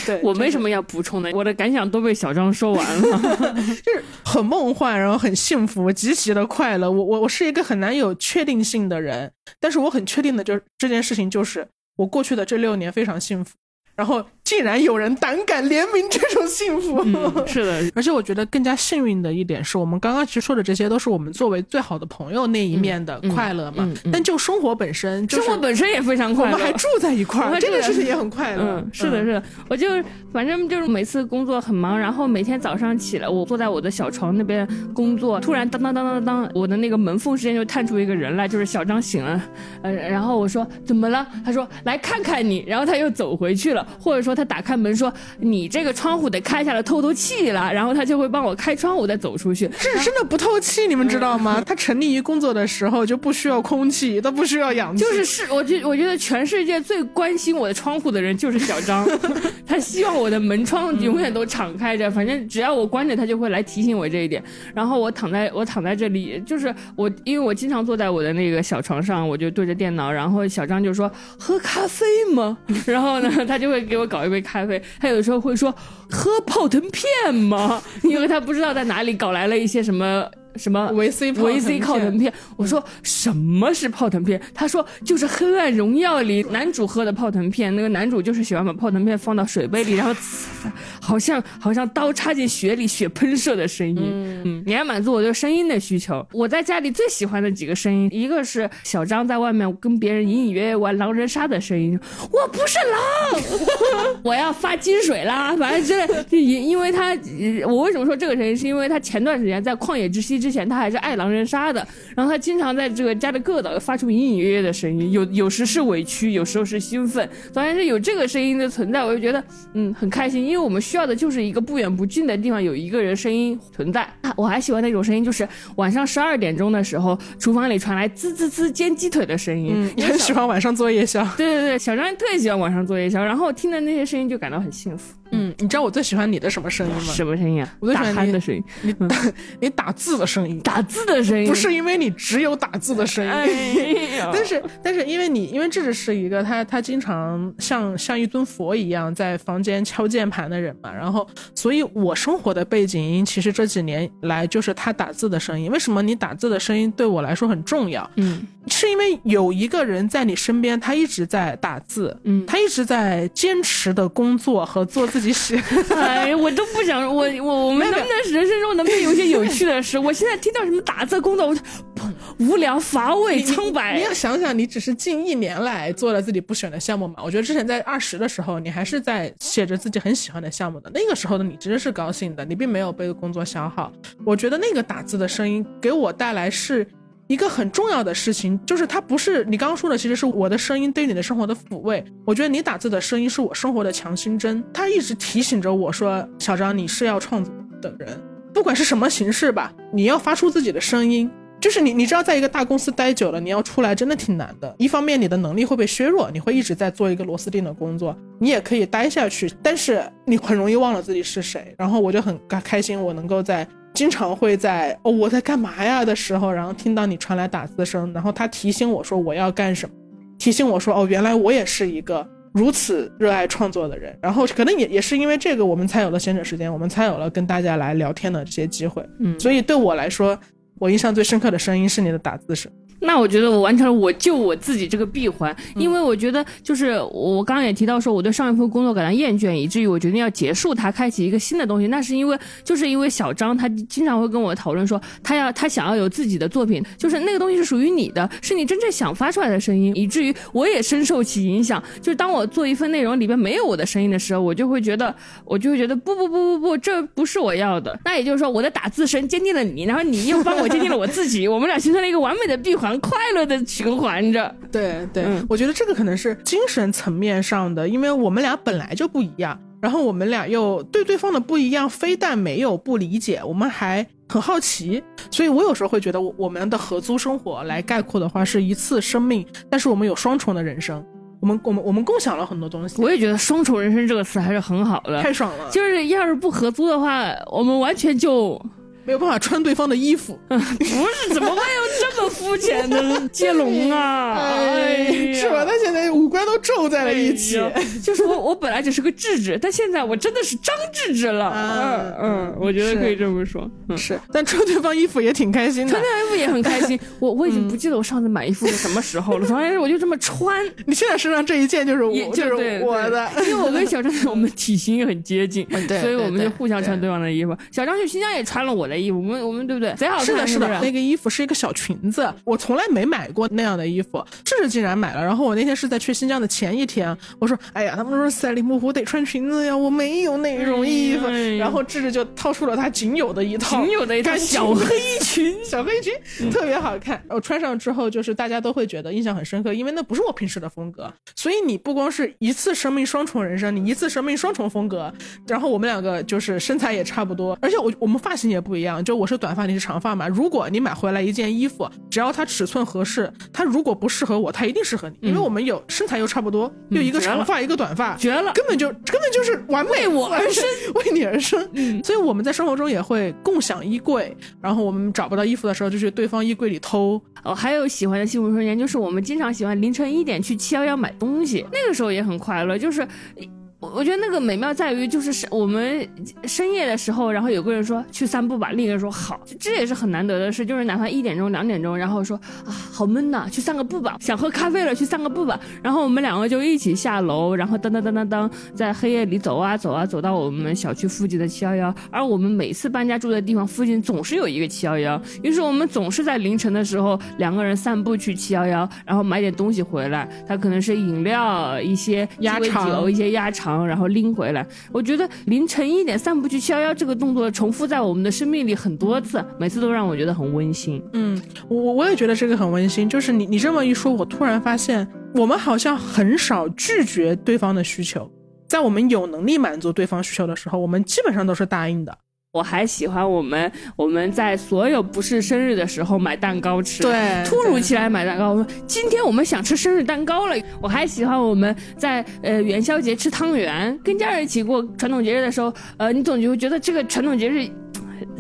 对我没什么要补充的，我的感想都被小张说完了，就是很梦幻，然后很幸福，极其的快乐。我我我是一个很难有确定性的人，但是我很确定的就是这件事情就是我过去的这六年非常幸福。然后竟然有人胆敢联名这种幸福，是的。而且我觉得更加幸运的一点是，我们刚刚其实说的这些都是我们作为最好的朋友那一面的快乐嘛。但就生活本身，生活本身也非常快乐。我们还住在一块儿，这个事情也很快乐。嗯，是的，是的。我就反正就是每次工作很忙，然后每天早上起来，我坐在我的小床那边工作，突然当当当当当，我的那个门缝之间就探出一个人来，就是小张醒了。呃，然后我说怎么了？他说来看看你，然后他又走回去了。或者说他打开门说你这个窗户得开下来透透气了，然后他就会帮我开窗户再走出去。这是真的不透气，你们知道吗？他沉溺于工作的时候就不需要空气，他不需要氧气。就是是，我觉我觉得全世界最关心我的窗户的人就是小张，他希望我的门窗永远都敞开着，反正只要我关着，他就会来提醒我这一点。然后我躺在我躺在这里，就是我因为我经常坐在我的那个小床上，我就对着电脑，然后小张就说喝咖啡吗？然后呢，他就会。给我搞一杯咖啡，他有的时候会说喝泡腾片吗？因为他不知道在哪里搞来了一些什么。什么维 C 维 C 泡腾片？我说什么是泡腾片？他说就是《黑暗荣耀》里男主喝的泡腾片。那个男主就是喜欢把泡腾片放到水杯里，然后好像好像刀插进血里，血喷射的声音。嗯，你要满足我对声音的需求。我在家里最喜欢的几个声音，一个是小张在外面跟别人隐隐约约玩狼人杀的声音。我不是狼，我要发金水啦！反正之类，因因为他，我为什么说这个声音？是因为他前段时间在旷野之息之。之前他还是爱狼人杀的，然后他经常在这个家的各岛发出隐隐约约的声音，有有时是委屈，有时候是兴奋，总然是有这个声音的存在，我就觉得嗯很开心，因为我们需要的就是一个不远不近的地方有一个人声音存在。我还喜欢那种声音，就是晚上十二点钟的时候，厨房里传来滋滋滋煎鸡腿的声音。你很喜欢晚上做夜宵？对对对，小张特别喜欢晚上做夜宵，然后听的那些声音就感到很幸福。嗯，你知道我最喜欢你的什么声音吗？什么声音啊？我最喜欢你的声音，你打 你打字的声音，打字的声音，不是因为你只有打字的声音，但是但是因为你，因为这只是一个他他经常像像一尊佛一样在房间敲键盘的人嘛，然后所以我生活的背景音其实这几年来就是他打字的声音。为什么你打字的声音对我来说很重要？嗯。是因为有一个人在你身边，他一直在打字，嗯他一直在坚持的工作和做自己喜。哎，我都不想我我我们能不能人生中能不能有一些有趣的事？我现在听到什么打字工作，我就砰无聊、乏味、苍白你白。要想想，你只是近一年来做了自己不喜欢的项目嘛？我觉得之前在二十的时候，你还是在写着自己很喜欢的项目的。那个时候的你其实是高兴的，你并没有被工作消耗。我觉得那个打字的声音给我带来是一个很重要的事情，就是它不是你刚刚说的，其实是我的声音对你的生活的抚慰。我觉得你打字的声音是我生活的强心针，它一直提醒着我说：“小张，你是要创作的人，不管是什么形式吧，你要发出自己的声音。”就是你，你知道，在一个大公司待久了，你要出来真的挺难的。一方面，你的能力会被削弱，你会一直在做一个螺丝钉的工作。你也可以待下去，但是你很容易忘了自己是谁。然后我就很开开心，我能够在经常会在哦我在干嘛呀的时候，然后听到你传来打字声，然后他提醒我说我要干什么，提醒我说哦原来我也是一个如此热爱创作的人。然后可能也也是因为这个，我们才有了闲者时间，我们才有了跟大家来聊天的这些机会。嗯所以对我来说。我印象最深刻的声音是你的打字声，那我觉得我完成了我救我自己这个闭环，因为我觉得就是我刚刚也提到说，我对上一份工作感到厌倦，以至于我决定要结束它，开启一个新的东西。那是因为就是因为小张他经常会跟我讨论说，他要他想要有自己的作品，就是那个东西是属于你的，是你真正想发出来的声音，以至于我也深受其影响。就是当我做一份内容里边没有我的声音的时候，我就会觉得我就会觉得不不不不不，这不是我要的。那也就是说，我的打字声坚定了你，然后你又帮我坚定了我自己，我们俩形成了一个完美的闭环，快乐的循环着。对对、嗯我觉得这个可能是精神层面上的，因为我们俩本来就不一样，然后我们俩又对对方的不一样，非但没有不理解，我们还很好奇，所以我有时候会觉得我我们的合租生活来概括的话是一次生命，但是我们有双重的人生，我们我们我们共享了很多东西，我也觉得“双重人生”这个词还是很好的。太爽了，就是要是不合租的话，我们完全就没有办法穿对方的衣服，不是怎么会有这么肤浅的接龙啊？哎呀是吧？他现在五官都皱在了一起。哎就是我，我本来只是个智智，但现在我真的是张智智了。啊嗯嗯，我觉得可以这么说。嗯，是，但穿对方衣服也挺开心的穿。对方衣服也很开心。我我已经不记得我上次买衣服是什么时候了，反正我就这么穿，你现在身上这一件就是我，就是我的。因为我跟小张我们体型也很接近，对所以我们就互相穿对方的衣服。小张去新疆也穿了我的衣服，我们我们对不对？贼好看，是的，是的，不那个衣服是一个小裙子，我从来没买过那样的衣服，智智竟然买了。然后我那天是在去新疆的前一天，我说：“哎呀，他们说赛里木湖得穿裙子呀，我没有那种衣服。哎然后智智就掏出了他仅有的一套，仅有的一套小黑裙，小黑裙，特别好看。我穿上之后，就是大家都会觉得印象很深刻，因为那不是我平时的风格。所以你不光是一次生命双重人生，你一次生命双重风格。然后我们两个就是身材也差不多，而且我我们发型也不一样，就我是短发，你是长发嘛。如果你买回来一件衣服，只要它尺寸合适，它如果不适合我，它一定适合你，因为我们有身材又差不多，又一个长发一个短发，绝了。根本就根本就是完美为我而生，为你而生。嗯，所以我们在生活中也会共享衣柜，然后我们找不到衣服的时候，就去对方衣柜里偷。哦，还有喜欢的幸福瞬间，就是我们经常喜欢凌晨一点去七幺幺买东西，那个时候也很快乐。就是我我觉得那个美妙在于，就是是我们深夜的时候，然后有个人说去散步吧，另一个人说好，这也是很难得的事。就是哪怕一点钟、两点钟，然后说啊好闷呐，去散个步吧，想喝咖啡了，去散个步吧。然后我们两个就一起下楼，然后噔噔噔噔噔，在黑夜里走啊走啊，走到我们小区附近的七幺幺。而我们每次搬家住的地方附近总是有一个七幺幺，于是我们总是在凌晨的时候两个人散步去七幺幺，然后买点东西回来。它可能是饮料、一些鸡尾鸭肠酒、一些鸭肠，然后拎回来。我觉得凌晨一点散步去七幺幺这个动作重复在我们的生命里很多次，每次都让我觉得很温馨。嗯，我我也觉得这个很温馨。就是你你这么一说，我突然发现，我们好像很少拒绝对方的需求，在我们有能力满足对方需求的时候，我们基本上都是答应的。我还喜欢我们我们在所有不是生日的时候买蛋糕吃，对突如其来买蛋糕。我说今天我们想吃生日蛋糕了。我还喜欢我们在呃元宵节吃汤圆，跟家人一起过传统节日的时候，呃，你总就会觉得这个传统节日。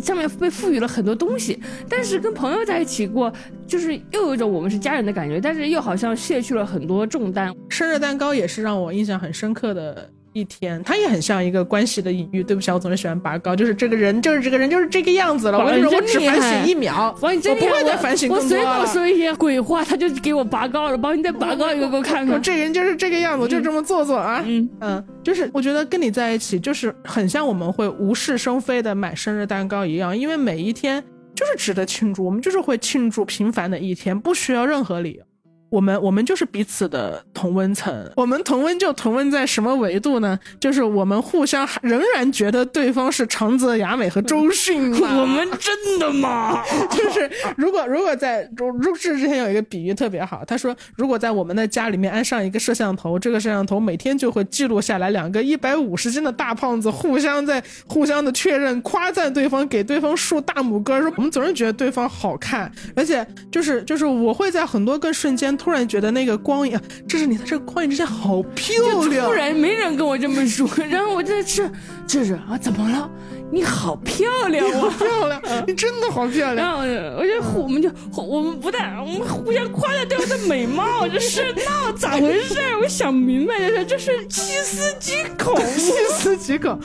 上面被赋予了很多东西，但是跟朋友在一起过，就是又有一种我们是家人的感觉，但是又好像卸去了很多重担。生日蛋糕也是让我印象很深刻的一一天，他也很像一个关系的隐喻。对不起，我总是喜欢拔高，就是这个人，就是这个人，就是这个样子了。我跟你说，我只反省一秒，我不会再反省更多了。我随口说一些鬼话，他就给我拔高了。帮你再拔高一个给我看看。这人就是这个样子，就这么做作啊。嗯嗯，就是我觉得跟你在一起，就是很像我们会无事生非的买生日蛋糕一样，因为每一天就是值得庆祝，我们就是会庆祝平凡的一天，不需要任何理由。我们我们就是彼此的同温层，我们同温就同温在什么维度呢？就是我们互相仍然觉得对方是长泽雅美和周迅。我们真的吗？就是如果如果在入室之前有一个比喻特别好，他说如果在我们的家里面安上一个摄像头，这个摄像头每天就会记录下来两个一百五十斤的大胖子互相在互相的确认夸赞对方，给对方竖大拇哥，说我们总是觉得对方好看，而且就是就是我会在很多个瞬间。突然觉得那个光影，这是你的这个光影之下好漂亮。突然没人跟我这么说，然后我在吃，这是啊，怎么了？你好漂亮，好漂亮，你真的好漂亮。然后我就我们就我们不但我们互相夸赞对方的美貌，这是那咋回事？我想明白了，这是 细思极恐，细思极恐。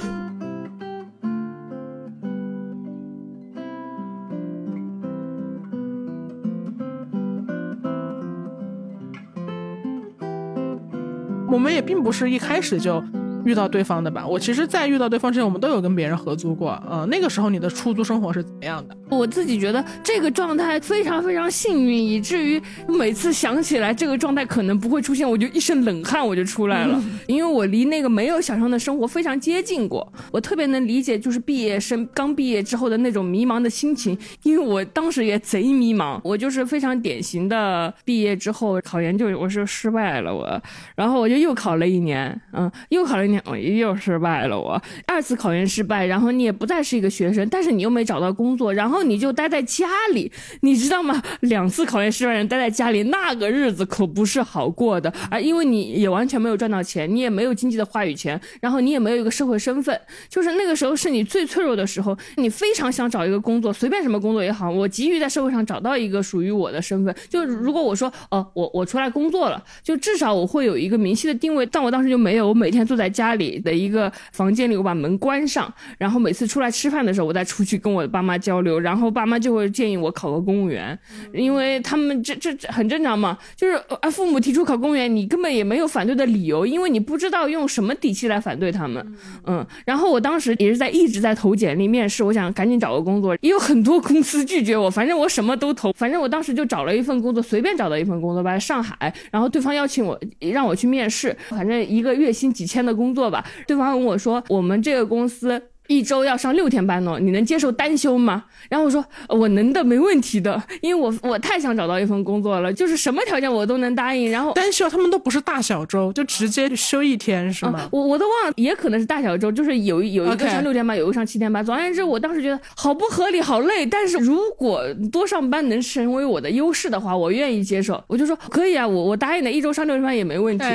我们也并不是一开始就。遇到对方的吧，我其实，在遇到对方之前，我们都有跟别人合租过。嗯，那个时候你的出租生活是怎么样的？我自己觉得这个状态非常非常幸运，以至于每次想起来这个状态可能不会出现，我就一身冷汗我就出来了，因为我离那个没有想象的生活非常接近过。我特别能理解，就是毕业生刚毕业之后的那种迷茫的心情，因为我当时也贼迷茫。我就是非常典型的毕业之后考研就我是失败了我，然后我就又考了一年，嗯，又考了一年。我又失败了，我二次考研失败，然后你也不再是一个学生，但是你又没找到工作，然后你就待在家里，你知道吗？两次考研失败人待在家里，那个日子可不是好过的，而因为你也完全没有赚到钱，你也没有经济的话语权，然后你也没有一个社会身份，就是那个时候是你最脆弱的时候，你非常想找一个工作，随便什么工作也好，我急于在社会上找到一个属于我的身份，就如果我说，哦，我我出来工作了，就至少我会有一个明晰的定位，但我当时就没有，我每天坐在家。里的一个房间里，我把门关上，然后每次出来吃饭的时候，我再出去跟我的爸妈交流，然爸妈就会建议我考个公务员，因为他们这这很正常嘛，就是啊，父母提出考公务员，你根本也没有反对的理由，因为你不知道用什么底气来反对他们，嗯，然后我当时也是在一直在投简历面试，我想赶紧找个工作，也有很多公司拒绝我，反正我什么都投，反正我当时就找了一份工作，随便找到一份工作吧，上海，然后对方邀请我让我去面试，反正一个月薪几千的工作。吧，对方问我说：“我们这个公司。”一周要上六天班呢，你能接受单休吗？然后我说我能的，没问题的，因为我我太想找到一份工作了，就是什么条件我都能答应。然后单休他们都不是大小周，就直接休一天是吗？我我都忘了，也可能是大小周，就是有有一个上六天班，有一个上七天班。总而言之，我当时觉得好不合理，好累。但是如果多上班能成为我的优势的话，我愿意接受。我就说可以啊，我我答应的，一周上六天班也没问题，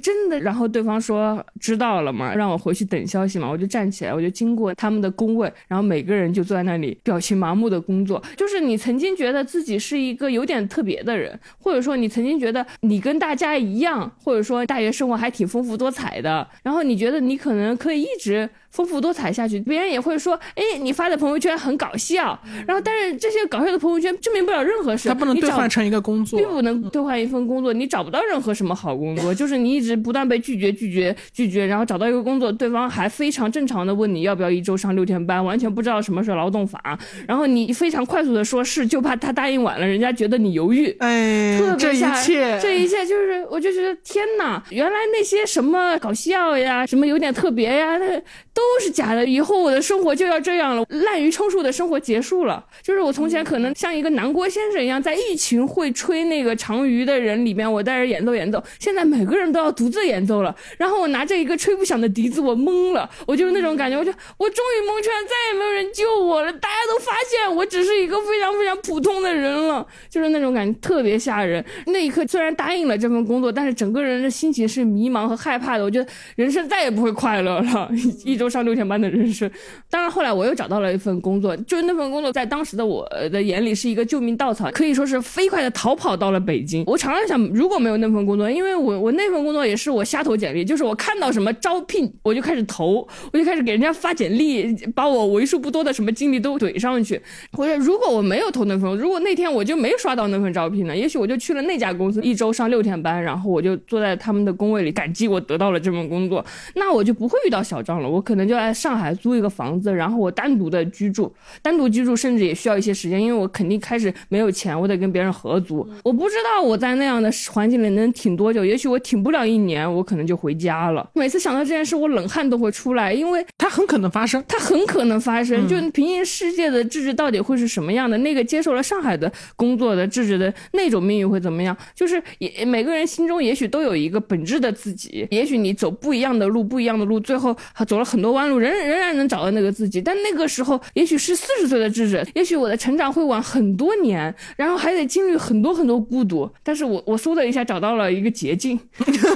真的。然后对方说知道了嘛，让我回去等消息嘛。我就站起来，我就经。经过他们的工位，然后每个人就坐在那里，表情麻木的工作。就是你曾经觉得自己是一个有点特别的人，或者说你曾经觉得你跟大家一样，或者说大学生活还挺丰富多彩的，然后你觉得你可能可以一直。丰富多彩下去，别人也会说，哎，你发的朋友圈很搞笑。然后，但是这些搞笑的朋友圈证明不了任何事。它不能兑换成一个工作，并不能兑换一份工作，你找不到任何什么好工作。就是你一直不断被拒绝、拒绝、拒绝，然后找到一个工作，对方还非常正常的问你要不要一周上六天班，完全不知道什么是劳动法。然后你非常快速的说是，就怕他答应晚了，人家觉得你犹豫。哎，这一切，这一切就是，我就觉得天哪，原来那些什么搞笑呀，什么有点特别呀，那都。都是假的，以后我的生活就要这样了，滥竽充数的生活结束了。就是我从前可能像一个南郭先生一样，在一群会吹那个长鱼的人里面，我带着演奏演奏。现在每个人都要独自演奏了，然后我拿着一个吹不响的笛子，我懵了，我就是那种感觉，我就我终于蒙圈，再也没有人救我了，大家都发现我只是一个非常非常普通的人了，就是那种感觉特别吓人。那一刻虽然答应了这份工作，但是整个人的心情是迷茫和害怕的。我觉得人生再也不会快乐了，一周。上六天班的人生。当然，后来我又找到了一份工作，就是那份工作在当时的我的眼里是一个救命稻草，可以说是飞快的逃跑到了北京。我常常想，如果没有那份工作，因为我我那份工作也是我瞎投简历，就是我看到什么招聘我就开始投，我就开始给人家发简历，把我为数不多的什么经历都怼上去。我说，如果我没有投那份，如果那天我就没刷到那份招聘呢，也许我就去了那家公司，一周上六天班，然后我就坐在他们的工位里，感激我得到了这份工作，那我就不会遇到小张了。我可能就在上海租一个房子，然后我单独的居住，单独居住甚至也需要一些时间，因为我肯定开始没有钱，我得跟别人合租。我不知道我在那样的环境里能挺多久，也许我挺不了一年，我可能就回家了。每次想到这件事，我冷汗都会出来，因为它很可能发生，它很可能发生。就平行世界的智智到底会是什么样的？那个接受了上海的工作的智智的那种命运会怎么样？就是也每个人心中也许都有一个本质的自己，也许你走不一样的路，不一样的路，最后走了很多弯路，仍仍然能找到那个自己。但那个时候，也许是四十岁的智者，也许我的成长会晚很多年，然后还得经历很多很多孤独。但是我我嗖的一下找到了一个捷径，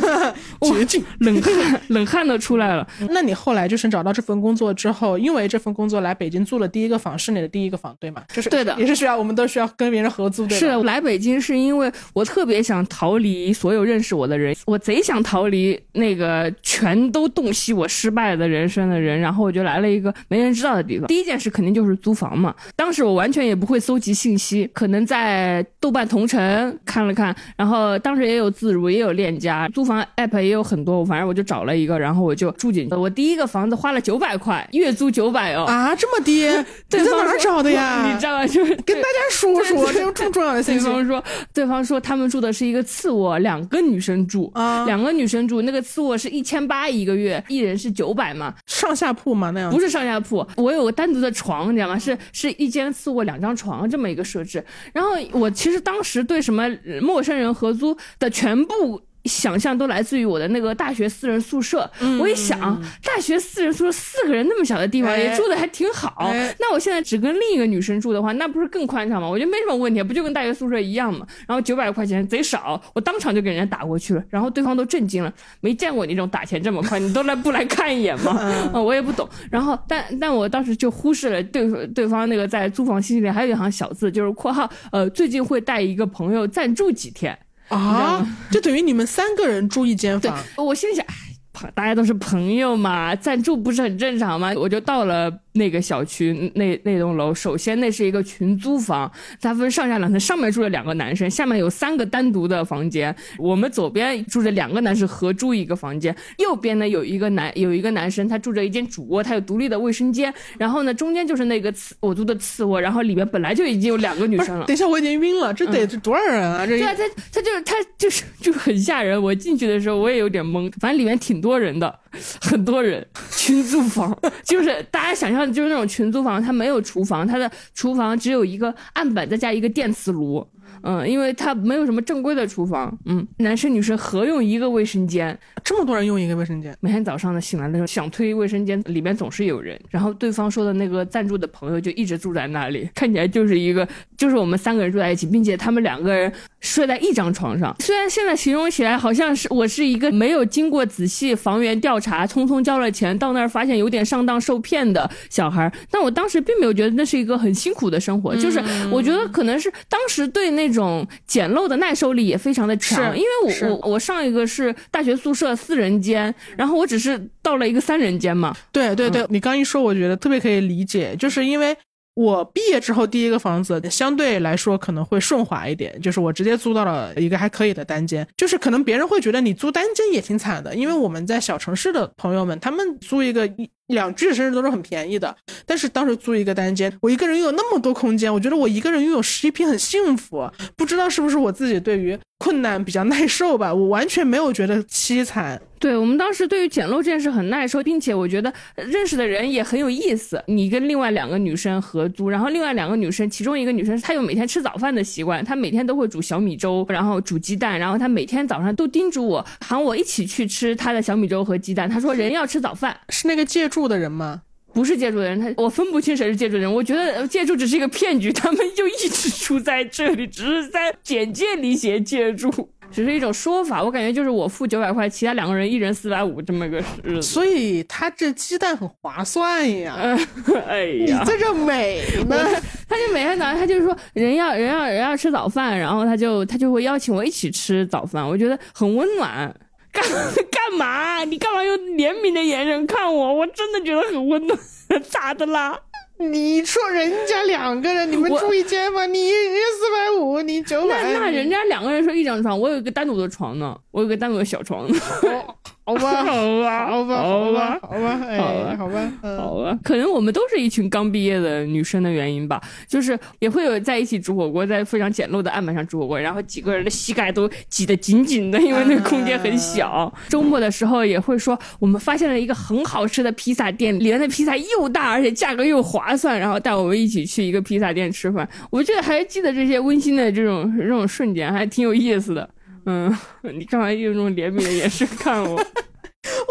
捷径，冷汗冷汗都出来了。那你后来就是找到这份工作之后，因为这份工作来北京租了第一个房，是你的第一个房，对吗？就是对的，也是需要我们都需要跟别人合租，对是的，来北京是因为我特别想逃离所有认识我的人，我贼想逃离那个全都洞悉我失败的人生的人，然后我就来了一个没人知道的地方。第一件事肯定就是租房嘛，当时我完全也不会搜集信息，可能在豆瓣同城看了看，然后当时也有自如，也有链家，租房 app 也有很多，反正我就找了一个，然后我就住进去。我第一个房子花了九百块，月租九百哦，啊，这么低？你在哪儿找的呀？你知道吗？就是跟大家说说，这有这么重要的信息。对方说，对方说他们住的是一个次卧，两个女生住啊，两个女生住，那个次卧是一千八一个月，一人是九百嘛，上下铺嘛那样？不是上下铺，我有个单独的床，你知道吗？是是一间次卧两张床这么一个设置。然后我其实当时对什么陌生人合租的全部。想象都来自于我的那个大学四人宿舍。我一想，大学四人宿舍四个人那么小的地方也住的还挺好。那我现在只跟另一个女生住的话，那不是更宽敞吗？我觉得没什么问题，不就跟大学宿舍一样吗？然后九百块钱贼少，我当场就给人家打过去了。然后对方都震惊了，没见过你这种打钱这么快，你都来不来看一眼吗？啊，我也不懂。然后，但但我当时就忽视了对对方那个在租房信息里还有一行小字，就是括号呃，最近会带一个朋友暂住几天。啊，就等于你们三个人住一间房。我心里想，哎，大家都是朋友嘛，暂住不是很正常吗？我就到了。那个小区那那栋楼，首先那是一个群租房，它分上下两层，上面住了两个男生，下面有三个单独的房间。我们左边住着两个男生合租一个房间，右边呢有一个男有一个男生，他住着一间主卧，他有独立的卫生间。然后呢，中间就是那个次我租的次卧，然后里面本来就已经有两个女生了。等一下，我已经晕了，这得多少人啊？这对啊，他他就是他就是就很吓人。我进去的时候我也有点懵，反正里面挺多人的，很多人群租房，就是大家想象的。就是那种群租房，它没有厨房，它的厨房只有一个案板，再加一个电磁炉。嗯，因为它没有什么正规的厨房。嗯，男生女生合用一个卫生间，这么多人用一个卫生间，每天早上呢醒来的时候想推卫生间，里面总是有人。然后对方说的那个暂住的朋友就一直住在那里，看起来就是一个，就是我们三个人住在一起，并且他们两个人睡在一张床上。虽然现在形容起来好像是我是一个没有经过仔细房源调查，匆匆交了钱到那儿发现有点上当受骗的小孩，但我当时并没有觉得那是一个很辛苦的生活，就是我觉得可能是当时对那。那种简陋的耐受力也非常的强，因为我我我上一个是大学宿舍四人间，然后我只是到了一个三人间嘛。对对对，你刚一说，我觉得特别可以理解，就是因为我毕业之后第一个房子相对来说可能会顺滑一点，就是我直接租到了一个还可以的单间，就是可能别人会觉得你租单间也挺惨的，因为我们在小城市的朋友们，他们租一个一。两居室甚至都是很便宜的，但是当时租一个单间，我一个人拥有那么多空间，我觉得我一个人拥有十一平很幸福。不知道是不是我自己对于困难比较耐受吧，我完全没有觉得凄惨。对我们当时对于简陋这件事很耐受，并且我觉得认识的人也很有意思。你跟另外两个女生合租，然后另外两个女生，其中一个女生她有每天吃早饭的习惯，她每天都会煮小米粥，然后煮鸡蛋，然后她每天早上都叮嘱我喊我一起去吃她的小米粥和鸡蛋。她说人要吃早饭，是那个借住的人吗？不是借住的人，他我分不清谁是借住的人。我觉得借住只是一个骗局，他们就一直住在这里，只是在简介里写借住。只是一种说法。我感觉就是我付九百块，其他两个人一人四百五这么个日子。所以他这鸡蛋很划算呀。哎呀，你在这美呢？他就每天早上，他就是说人要人要人要吃早饭，然后他就他就会邀请我一起吃早饭，我觉得很温暖。干 干嘛？你干嘛用怜悯的眼神看我？我真的觉得很温暖。咋的啦？你说人家两个人，你们住一间吗？你人家四百五，你九百。那那人家两个人睡一张床，我有一个单独的床呢，我有个单独的小床。好吧，好吧，好吧，好吧，好吧，哎，好吧，好吧，可能我们都是一群刚毕业的女生的原因吧，就是也会有在一起煮火锅，在非常简陋的案板上煮火锅，然后几个人的膝盖都挤得紧紧的，因为那个空间很小。周末的时候也会说，我们发现了一个很好吃的披萨店，里面的披萨又大，而且价格又划算，然后带我们一起去一个披萨店吃饭。我觉得还记得这些温馨的这种这种瞬间，还挺有意思的。嗯，你干嘛用那种怜悯的眼神看我？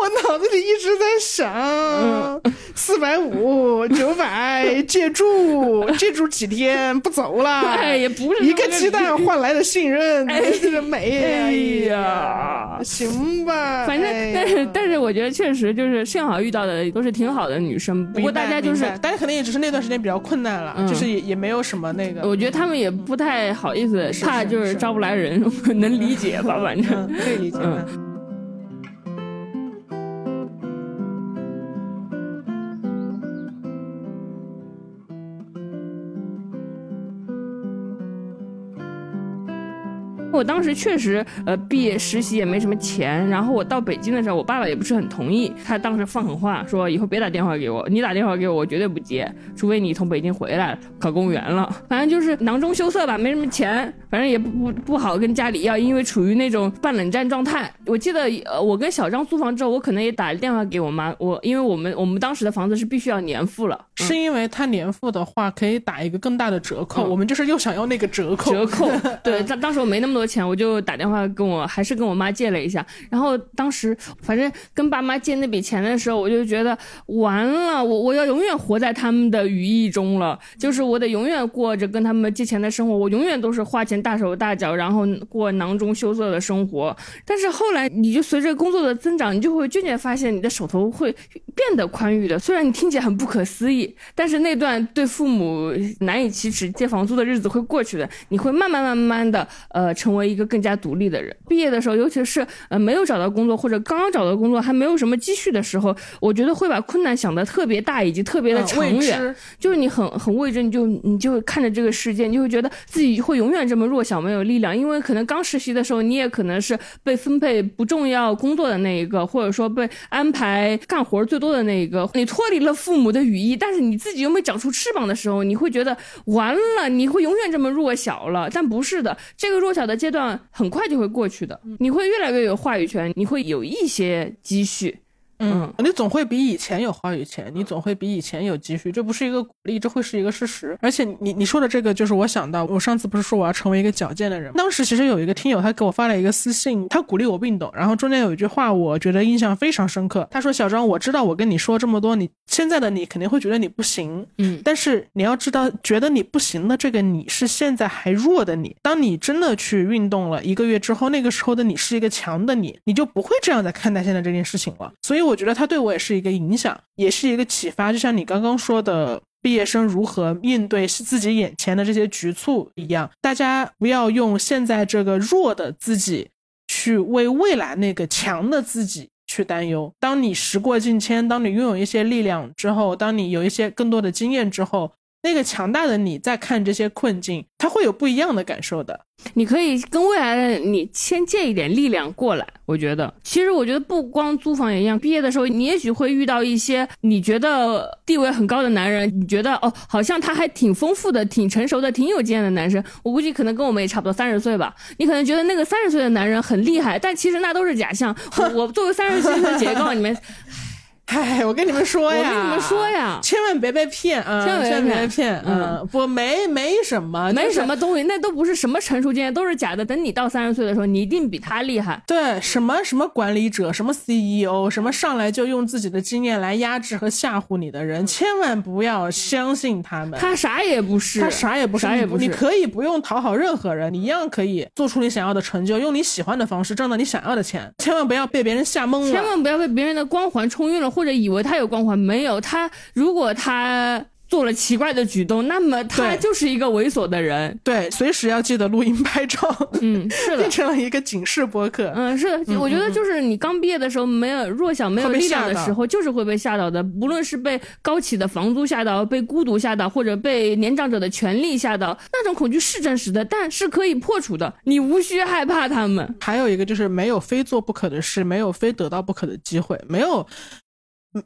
我脑子里一直在想，四百五、九百借住，借住几天不走了。哎，也不是一个鸡蛋换来的信任，哎，这个美。哎呀，行吧。反正，但是，但是，我觉得确实就是幸好遇到的都是挺好的女生。不过大家就是，大家可能也只是那段时间比较困难了，就是也也没有什么那个。我觉得他们也不太好意思，怕就是招不来人，能理解吧？反正可以理解。我当时确实，呃，毕业实习也没什么钱。然后我到北京的时候，我爸爸也不是很同意。他当时放狠话，说以后别打电话给我，你打电话给我，我绝对不接，除非你从北京回来考公务员了。反正就是囊中羞涩吧，没什么钱，反正也不不不好跟家里要，因为处于那种半冷战状态。我记得，呃，我跟小张租房之后，我可能也打了电话给我妈，我因为我们我们当时的房子是必须要年付了，是因为他年付的话可以打一个更大的折扣，我们就是又想要那个折扣。折扣，对，当当时我没那么多。钱我就打电话跟我还是跟我妈借了一下，然后当时反正跟爸妈借那笔钱的时候，我就觉得完了，我我要永远活在他们的羽翼中了，就是我得永远过着跟他们借钱的生活，我永远都是花钱大手大脚，然后过囊中羞涩的生活。但是后来你就随着工作的增长，你就会渐渐发现你的手头会变得宽裕的。虽然你听起来很不可思议，但是那段对父母难以启齿借房租的日子会过去的，你会慢慢慢慢的呃成。为一个更加独立的人，毕业的时候，尤其是呃没有找到工作或者刚刚找到工作还没有什么积蓄的时候，我觉得会把困难想得特别大，以及特别的长远。就是你很很未知，你就你就看着这个世界，你就会觉得自己会永远这么弱小，没有力量。因为可能刚实习的时候，你也可能是被分配不重要工作的那一个，或者说被安排干活最多的那一个。你脱离了父母的羽翼，但是你自己又没长出翅膀的时候，你会觉得完了，你会永远这么弱小了。但不是的，这个弱小的。阶段很快就会过去的，你会越来越有话语权，你会有一些积蓄。嗯，你总会比以前有话语权，你总会比以前有积蓄，这不是一个鼓励，这会是一个事实。而且你你说的这个，就是我想到，我上次不是说我要成为一个矫健的人，当时其实有一个听友，他给我发了一个私信，他鼓励我运动，然后中间有一句话，我觉得印象非常深刻。他说：“小张，我知道我跟你说这么多，你现在的你肯定会觉得你不行，嗯，但是你要知道，觉得你不行的这个你是现在还弱的你，当你真的去运动了一个月之后，那个时候的你是一个强的你，你就不会这样在看待现在这件事情了。所以我觉得它对我也是。”一个影响，也是一个启发。就像你刚刚说的，毕业生如何面对自己眼前的这些局促一样，大家不要用现在这个弱的自己去为未来那个强的自己去担忧。当你时过境迁，当你拥有一些力量之后，当你有一些更多的经验之后。那个强大的你在看这些困境，他会有不一样的感受的。你可以跟未来的你先借一点力量过来。我觉得，其实我觉得不光租房也一样。毕业的时候，你也许会遇到一些你觉得地位很高的男人，你觉得哦，好像他还挺丰富的、挺成熟的、挺有经验的男生。我估计可能跟我们也差不多三十岁吧。你可能觉得那个三十岁的男人很厉害，但其实那都是假象。我作为三十岁的姐姐告诉你们。嗨，我跟你们说呀，我跟你们说呀，千万别被骗啊！千万别被骗骗，嗯，不，没没什么，没什么东西，那都不是什么成熟经验，都是假的。等你到三十岁的时候，你一定比他厉害。对，什么什么管理者，什么 CEO，什么上来就用自己的经验来压制和吓唬你的人，千万不要相信他们。他啥也不是，他啥也不是，你啥也不是。你可以不用讨好任何人，你一样可以做出你想要的成就，用你喜欢的方式挣到你想要的钱。千万不要被别人吓懵了，千万不要被别人的光环冲晕了，或者以为他有光环，没有他。如果他做了奇怪的举动，那么他就是一个猥琐的人。对，随时要记得录音拍照。嗯，是的变。成了一个警示播客。嗯，是的，我觉得就是你刚毕业的时候，没有弱小、没有力量的时候，就是会被吓到的。无论是被高起的房租吓到，被孤独吓到，或者被年长者的权利吓到，那种恐惧是真实的，但是可以破除的。你无需害怕他们。还有一个就是没有非做不可的事，没有非得到不可的机会，没有嗯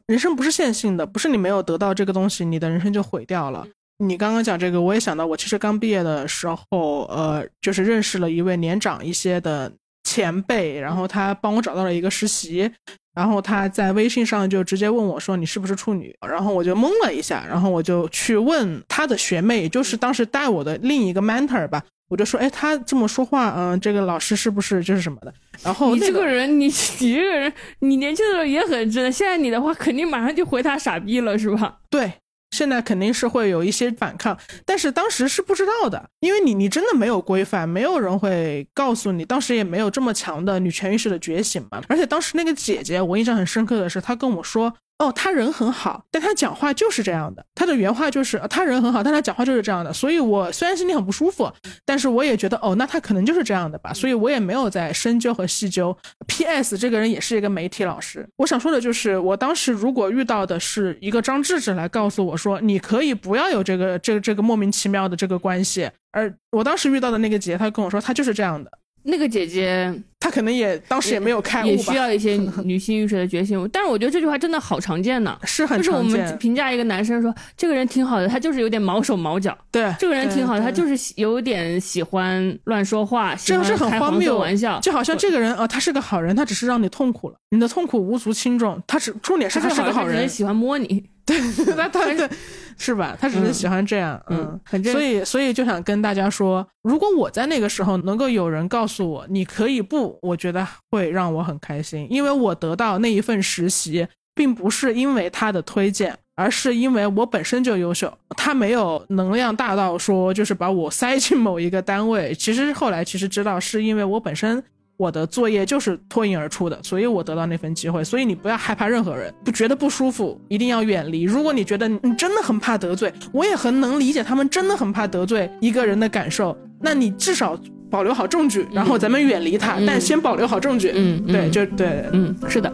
人生不是线性的，不是你没有得到这个东西，你的人生就毁掉了。你刚刚讲这个，我也想到，我其实刚毕业的时候，呃，就是认识了一位年长一些的前辈，然后他帮我找到了一个实习，然后他在微信上就直接问我说：“你是不是处女？”然后我就懵了一下，然后我就去问他的学妹，也就是当时带我的另一个 mentor 吧，我就说：“哎，他这么说话，嗯，这个老师是不是就是什么的？”然后、那你这个人，你你这个人，你年轻的时候也很真的，现在你的话肯定马上就回他傻逼了，是吧？对，现在肯定是会有一些反抗，但是当时是不知道的，因为你你真的没有规范，没有人会告诉你，当时也没有这么强的女权意识的觉醒嘛。而且当时那个姐姐，我印象很深刻的是，她跟我说。哦，他人很好，但他讲话就是这样的。他的原话就是，他人很好，但他讲话就是这样的。所以我虽然心里很不舒服，但是我也觉得，哦，那他可能就是这样的吧。所以我也没有在深究和细究。P.S. 这个人也是一个媒体老师。我想说的就是，我当时如果遇到的是一个张志志来告诉我说，你可以不要有这个这个这个莫名其妙的这个关系，而我当时遇到的那个姐，她跟我说，她就是这样的。那个姐姐她可能也当时也没有开悟吧，也需要一些女性意识的觉醒，但是我觉得这句话真的好常见呢。是很就是我们。评价一个男生说，这个人挺好的，他就是有点毛手毛脚。对，这个人挺好的，他就是喜有点喜欢乱说话，喜这个是很荒谬玩笑，就好像这个人他是个好人，他只是让你痛苦了，你的痛苦无足轻重。他只重点是他是个好人喜欢摸你。对 他他对是吧？他只是喜欢这样，嗯所以所以就想跟大家说，如果我在那个时候能够有人告诉我你可以不，我觉得会让我很开心，因为我得到那一份实习，并不是因为他的推荐。而是因为我本身就优秀，他没有能量大到说就是把我塞进某一个单位。其实后来其实知道是因为我本身我的作业就是脱颖而出的，所以我得到那份机会。所以你不要害怕任何人，不觉得不舒服一定要远离。如果你觉得你真的很怕得罪，我也很能理解他们真的很怕得罪一个人的感受，那你至少保留好证据，然后咱们远离他，但先保留好证据。嗯，嗯对，就对，嗯，是的。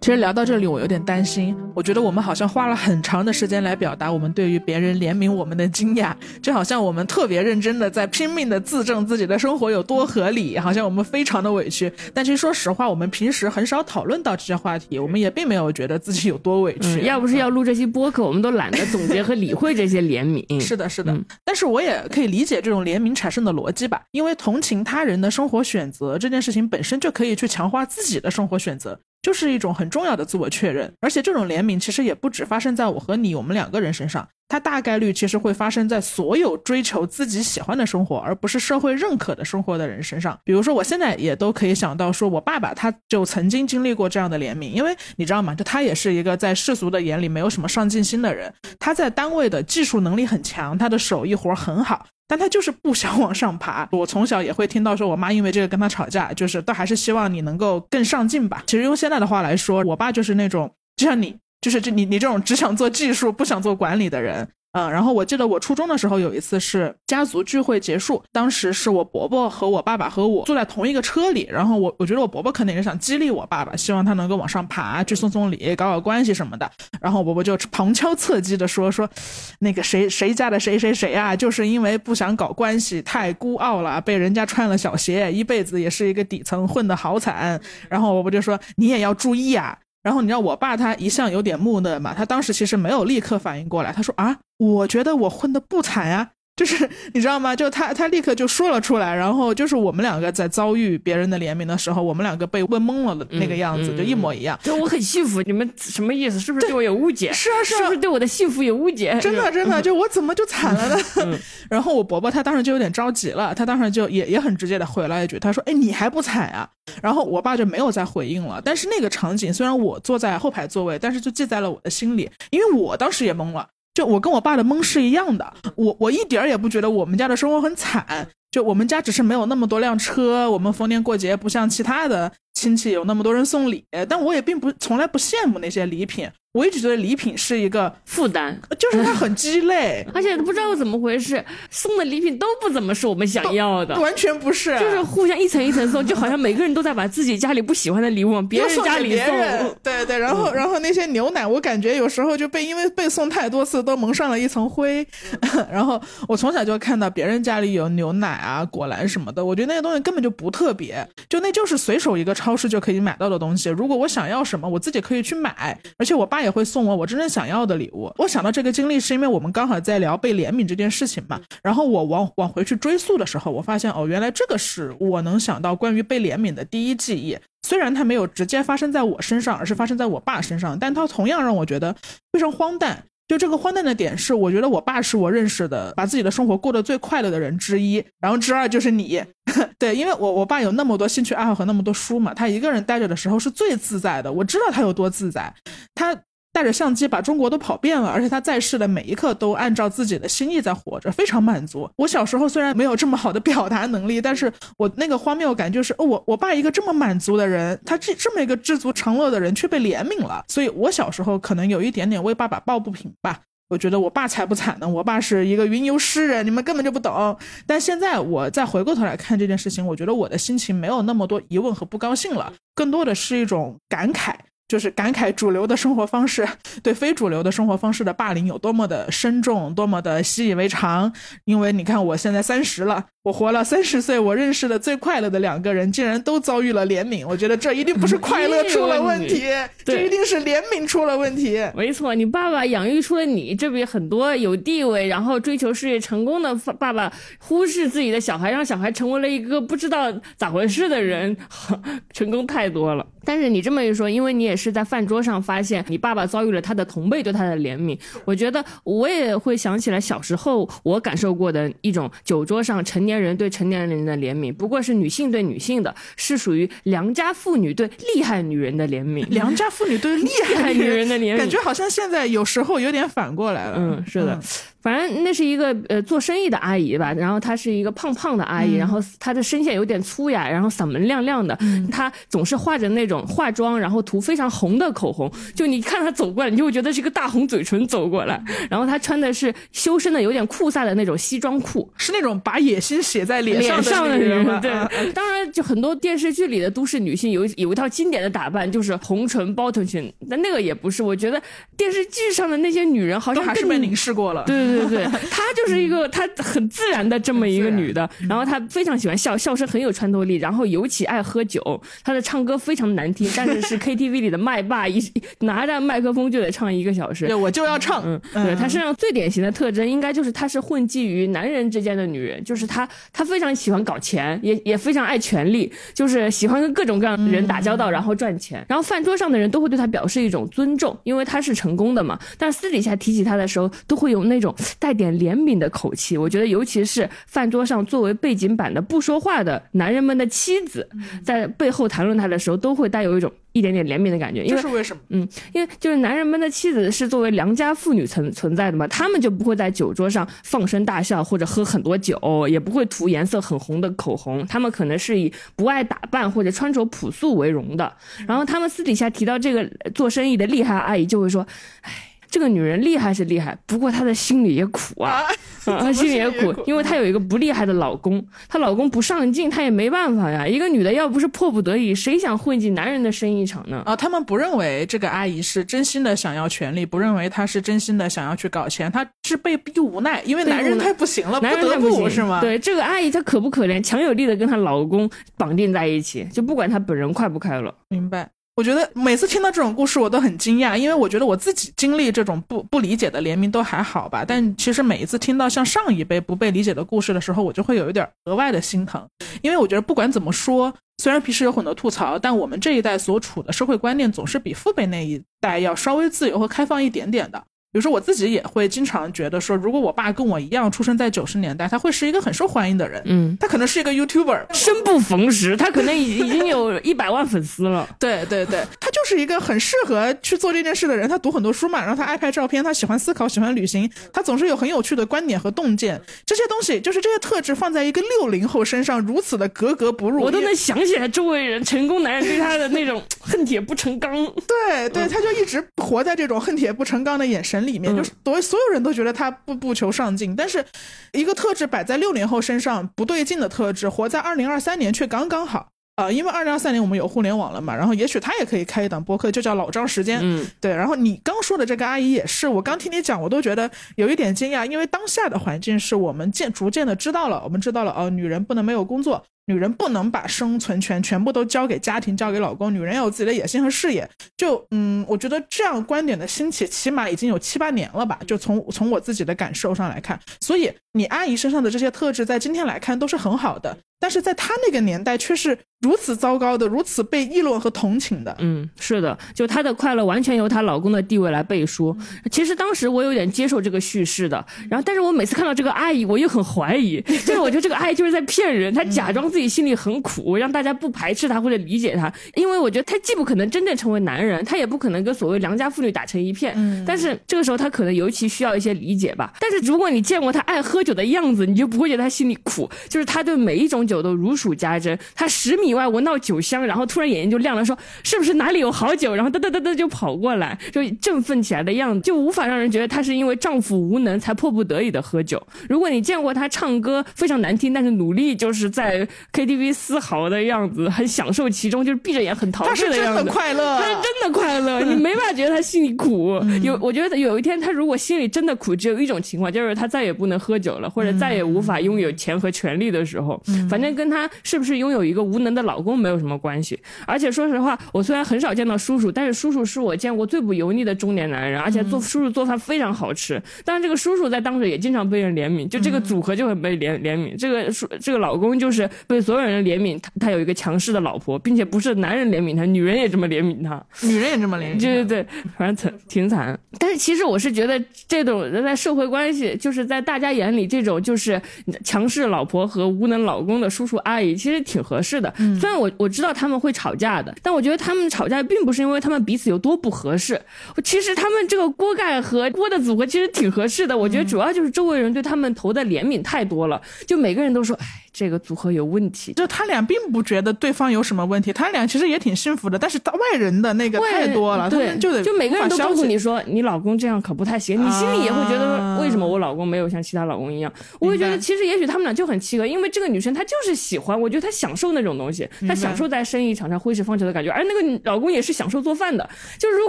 其实聊到这里，我有点担心。我觉得我们好像花了很长的时间来表达我们对于别人怜悯我们的惊讶，就好像我们特别认真的在拼命的自证自己的生活有多合理，好像我们非常的委屈。但其实说实话，我们平时很少讨论到这些话题，我们也并没有觉得自己有多委屈。嗯，要不是要录这期播客，我们都懒得总结和理会这些怜悯。是的，是的，嗯但是我也可以理解这种怜悯产生的逻辑吧，因为同情他人的生活选择这件事情本身就可以去强化自己的生活选择，就是一种很重要的自我确认。而且这种怜悯其实也不只发生在我和你我们两个人身上，它大概率其实会发生在所有追求自己喜欢的生活，而不是社会认可的生活的人身上。比如说，我现在也都可以想到，说我爸爸他就曾经经历过这样的怜悯，因为你知道吗？就他也是一个在世俗的眼里没有什么上进心的人，他在单位的技术能力很强，他的手艺活很好。但他就是不想往上爬。我从小也会听到说，我妈因为这个跟他吵架，就是都还是希望你能够更上进吧。其实用现在的话来说，我爸就是那种，就像你，就是这你你这种只想做技术不想做管理的人。嗯，然后我记得我初中的时候有一次是家族聚会结束，当时是我伯伯和我爸爸和我坐在同一个车里，然后我我觉得我伯伯可能也是想激励我爸爸，希望他能够往上爬，去送送礼，搞搞关系什么的。然后我伯伯就旁敲侧击的说说，那个谁谁家的谁谁谁啊，就是因为不想搞关系，太孤傲了，被人家穿了小鞋，一辈子也是一个底层混得好惨。然后我伯伯就说你也要注意啊。然后你知道我爸他一向有点木讷嘛，他当时其实没有立刻反应过来，他说啊，我觉得我混的不惨呀。就是你知道吗？就他他立刻就说了出来，然后就是我们两个在遭遇别人的怜悯的时候，我们两个被问懵了的那个样子，就一模一样。就我很幸福，你们什么意思？是不是对我有误解？是啊是啊，是不是对我的幸福有误解？真的真的，就我怎么就惨了呢？然后我伯伯他当时就有点着急了，他当时就也也很直接的回了一句，他说：“哎，你还不惨啊？”然后我爸就没有再回应了。但是那个场景虽然我坐在后排座位，但是就记在了我的心里，因为我当时也懵了。就我跟我爸的懵是一样的，我我一点儿也不觉得我们家的生活很惨，就我们家只是没有那么多辆车，我们逢年过节不像其他的亲戚有那么多人送礼，但我也并不从来不羡慕那些礼品。我一直觉得礼品是一个负担，就是它很鸡肋，而且不知道怎么回事，送的礼品都不怎么是我们想要的，完全不是，就是互相一层一层送，就好像每个人都在把自己家里不喜欢的礼物往别人家里送。对对，然后然后那些牛奶，我感觉有时候就被因为被送太多次都蒙上了一层灰。然后我从小就看到别人家里有牛奶啊、果篮什么的，我觉得那些东西根本就不特别，就那就是随手一个超市就可以买到的东西。如果我想要什么，我自己可以去买，而且我爸。他也会送我我真正想要的礼物。我想到这个经历，是因为我们刚好在聊被怜悯这件事情嘛。然后我往往回去追溯的时候，我发现哦，原来这个是我能想到关于被怜悯的第一记忆。虽然它没有直接发生在我身上，而是发生在我爸身上，但它同样让我觉得非常荒诞。就这个荒诞的点是，我觉得我爸是我认识的把自己的生活过得最快乐的人之一。然后之二就是你，对，因为我我爸有那么多兴趣爱好和那么多书嘛，他一个人待着的时候是最自在的。我知道他有多自在，他。带着相机把中国都跑遍了，而且他在世的每一刻都按照自己的心意在活着，非常满足。我小时候虽然没有这么好的表达能力，但是我那个荒谬感就是，哦我我爸一个这么满足的人，他这这么一个知足常乐的人却被怜悯了。所以我小时候可能有一点点为爸爸抱不平吧。我觉得我爸才不惨呢，我爸是一个云游诗人，你们根本就不懂。但现在我再回过头来看这件事情，我觉得我的心情没有那么多疑问和不高兴了，更多的是一种感慨。就是感慨主流的生活方式对非主流的生活方式的霸凌有多么的深重，多么的习以为常。因为你看，我现在三十了。我活了三十岁，我认识的最快乐的两个人竟然都遭遇了怜悯。我觉得这一定不是快乐出了问题，这一定是怜悯出了问题。没错，你爸爸养育出了你，这比很多有地位然后追求事业成功的爸爸忽视自己的小孩，让小孩成为了一个不知道咋回事的人，成功太多了。但是你这么一说，因为你也是在饭桌上发现你爸爸遭遇了他的同辈对他的怜悯，我觉得我也会想起来小时候我感受过的一种酒桌上成年。人对成年人的怜悯，不过是女性对女性的，是属于良家妇女对厉害女人的怜悯。良家妇女对 厉害女人的怜悯，感觉好像现在有时候有点反过来了。嗯，是的。反正那是一个呃做生意的阿姨吧，然后她是一个胖胖的阿姨，然后她的声线有点粗哑，然后嗓门亮亮的，她总是化着那种化妆，然后涂非常红的口红，就你看她走过来，你就会觉得是一个大红嘴唇走过来。然后她穿的是修身的有点酷飒的那种西装裤，是那种把野心写在脸上的人吗？对，当然就很多电视剧里的都市女性有有一套经典的打扮，就是红唇包臀裙，但那个也不是，我觉得电视剧上的那些女人好像还是被凝视过了。对对对，她就是一个她很自然的这么一个女的，然后她非常喜欢笑，笑声很有穿透力，然后尤其爱喝酒，她的唱歌非常难听，但是是 KTV 里的麦霸，一拿着麦克风就得唱一个小时。对，我就要唱。嗯，对她身上最典型的特征，应该就是她是混迹于男人之间的女人，就是她，她非常喜欢搞钱，也也非常爱权力，就是喜欢跟各种各样的人打交道，然后赚钱。然后饭桌上的人都会对她表示一种尊重，因为她是成功的嘛。但私底下提起她的时候，都会有那种带点怜悯的口气。我觉得，尤其是饭桌上作为背景板的不说话的男人们的妻子，在背后谈论他的时候，都会带有一种。一点点怜悯的感觉，这是为什么？嗯，因为就是男人们的妻子是作为良家妇女存存在的嘛，他们就不会在酒桌上放声大笑或者喝很多酒，也不会涂颜色很红的口红，他们可能是以不爱打扮或者穿着朴素为荣的。然后他们私底下提到这个做生意的厉害阿姨，就会说，唉。这个女人厉害是厉害，不过她的心里也苦啊，她心里也苦，因为她有一个不厉害的老公，她老公不上进，她也没办法呀。一个女的要不是迫不得已，谁想混进男人的生意场呢？啊，他们不认为这个阿姨是真心的想要权利，不认为她是真心的想要去搞钱，她是被逼无奈，因为男人太不行了，不得不是吗？对，这个阿姨她可不可怜？强有力的跟她老公绑定在一起，就不管她本人快不快乐。明白。我觉得每次听到这种故事，我都很惊讶，因为我觉得我自己经历这种不不理解的联名都还好吧，但其实每一次听到像上一辈不被理解的故事的时候，我就会有一点额外的心疼，因为我觉得不管怎么说，虽然平时有很多吐槽，但我们这一代所处的社会观念总是比父辈那一代要稍微自由和开放一点点的。比如说我自己也会经常觉得说，如果我爸跟我一样出生在九十年代，他会是一个很受欢迎的人。嗯，他可能是一个 YouTuber，生不逢时，他可能已已经有一百万粉丝了。对对对，他就是一个很适合去做这件事的人。他读很多书嘛，然后他爱拍照片，他喜欢思考，喜欢旅行，他总是有很有趣的观点和洞见。这些东西就是这些特质放在一个六零后身上如此的格格不入，我都能想起来周围人成功男人对他的那种 恨铁不成钢。对对，他就一直活在这种恨铁不成钢的眼神里面，就是所所有人都觉得他不不求上进，但是一个特质摆在六零后身上不对劲的特质，活在二零二三年却刚刚好啊！因为二零二三年我们有互联网了嘛，然后也许他也可以开一档播客，就叫老张时间。嗯，对。然后你刚说的这个阿姨也是，我刚听你讲，我都觉得有一点惊讶，因为当下的环境是我们渐逐渐的知道了，我们知道了哦，女人不能没有工作。女人不能把生存权全部都交给家庭，交给老公。女人要有自己的野心和事业。就嗯，我觉得这样观点的兴起，起码已经有七八年了吧。就从从我自己的感受上来看，所以你阿姨身上的这些特质，在今天来看都是很好的。但是在她那个年代，却是如此糟糕的，如此被议论和同情的。嗯，是的，就她的快乐完全由她老公的地位来背书。其实当时我有点接受这个叙事的，然后但是我每次看到这个阿姨，我又很怀疑，就是我觉得这个阿姨就是在骗人，她假装自己心里很苦，让大家不排斥她或者理解她。因为我觉得她既不可能真正成为男人，她也不可能跟所谓良家妇女打成一片。嗯，但是这个时候她可能尤其需要一些理解吧。但是如果你见过她爱喝酒的样子，你就不会觉得她心里苦，就是她对每一种酒都如数家珍。她十米外闻到酒香，然后突然眼睛就亮了，说是不是哪里有好酒？然后噔噔噔噔就跑过来，就振奋起来的样子，就无法让人觉得她是因为丈夫无能才迫不得已的喝酒。如果你见过她唱歌非常难听，但是努力就是在 KTV 嘶嚎的样子，很享受其中，就是闭着眼很陶她是真醉的样子。的快乐，他是真的快乐，你没法觉得他心里苦。嗯 有，我觉得有一天他如果心里真的苦，只有一种情况，就是他再也不能喝酒了，或者再也无法拥有钱和权利的时候。嗯反正跟他是不是拥有一个无能的老公没有什么关系。而且说实话，我虽然很少见到叔叔，但是叔叔是我见过最不油腻的中年男人，而且嗯做叔叔做饭非常好吃。但是，这个叔叔在当时也经常被人怜悯，就这个组合就很被怜怜悯。这个叔这个老公就是被所有人怜悯，他他有一个强势的老婆，并且不是男人怜悯他，女人也这么怜悯他。女人也这么怜悯。对对对，反正挺挺惨。但是其实我是觉得，这种在社会关系，就是在大家眼里，这种就是强势老婆和无能老公的叔叔阿姨，其实挺合适的。虽然我我知道他们会吵架的，但我觉得他们吵架并不是因为他们彼此有多不合适。其实他们这个锅盖和锅的组合其实挺合适的。我觉得主要就是周围人对他们投的怜悯太多了，就每个人都说，哎，这个组合有问题。就他俩并不觉得对方有什么问题，他俩其实也挺幸福的，但是他外人的那个太多了，他对，们就得就每个人都告诉你说，你老公这样可不太行，你心里也会觉得为什么我老公没有像其他老公一样？我会觉得其实也许他们俩就很契合，因为这个女生她就是喜欢，我觉得她享受那种东西，她享受在生意场上挥斥方遒的感觉，而那个老公也是享受做饭的。就是如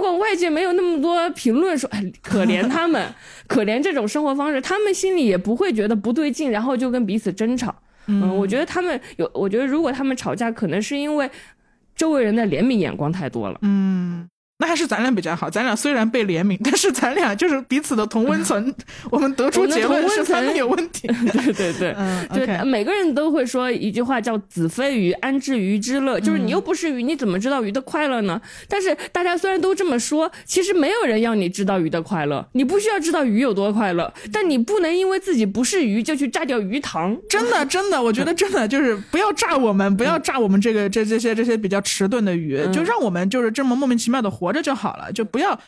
果外界没有那么多评论说，哎，可怜他们，可怜这种生活方式，他们心里也不会觉得不对劲，然后就跟彼此争吵。嗯，我觉得他们有，我觉得如果他们吵架，可能是因为周围人的怜悯眼光太多了。嗯，那还是咱俩比较好。咱俩虽然被怜悯，但是咱俩就是彼此的同温层。我们得出结论是他们有问题。对对对，嗯就，OK，每个人都会说一句话叫“子非鱼，安知鱼之乐”，就是你又不是鱼，你怎么知道鱼的快乐呢？但是大家虽然都这么说，其实没有人要你知道鱼的快乐，你不需要知道鱼有多快乐，但你不能因为自己不是鱼就去炸掉鱼塘。真的真的，我觉得真的就是不要炸我们，不要炸我们这个这这些这些比较迟钝的鱼，就让我们就是这么莫名其妙的活着就好了，就不要。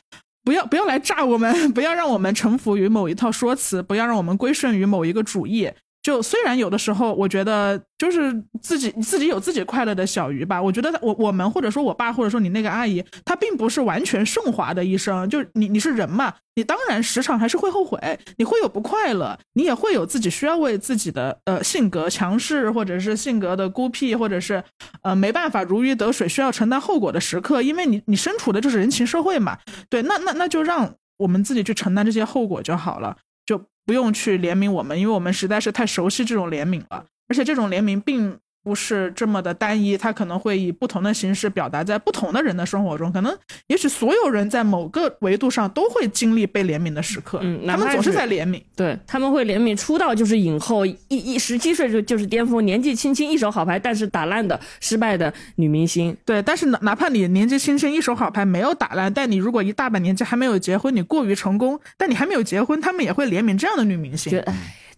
不要不要来炸我们，不要让我们臣服于某一套说辞，不要让我们归顺于某一个主义。就虽然有的时候，我觉得就是自己自己有自己快乐的小鱼吧。我觉得我我们或者说我爸或者说你那个阿姨，她并不是完全顺滑的一生。就你你是人嘛，你当然时常还是会后悔，你会有不快乐，你也会有自己需要为自己的呃性格强势或者是性格的孤僻，或者是呃没办法如鱼得水需要承担后果的时刻。因为你你身处的就是人情社会嘛，对，那那那就让我们自己去承担这些后果就好了。不用去怜悯我们，因为我们实在是太熟悉这种怜悯了，而且这种怜悯并不是这么的单一，它可能会以不同的形式表达在不同的人的生活中。可能也许所有人在某个维度上都会经历被怜悯的时刻，嗯他们总是在怜悯。对他们会怜悯出道就是影后，一一十七岁就就是巅峰，年纪轻轻一手好牌，但是打烂的失败的女明星。对，但是哪哪怕你年纪轻轻一手好牌没有打烂，但你如果一大把年纪还没有结婚，你过于成功，但你还没有结婚，他们也会怜悯这样的女明觉星，得唉，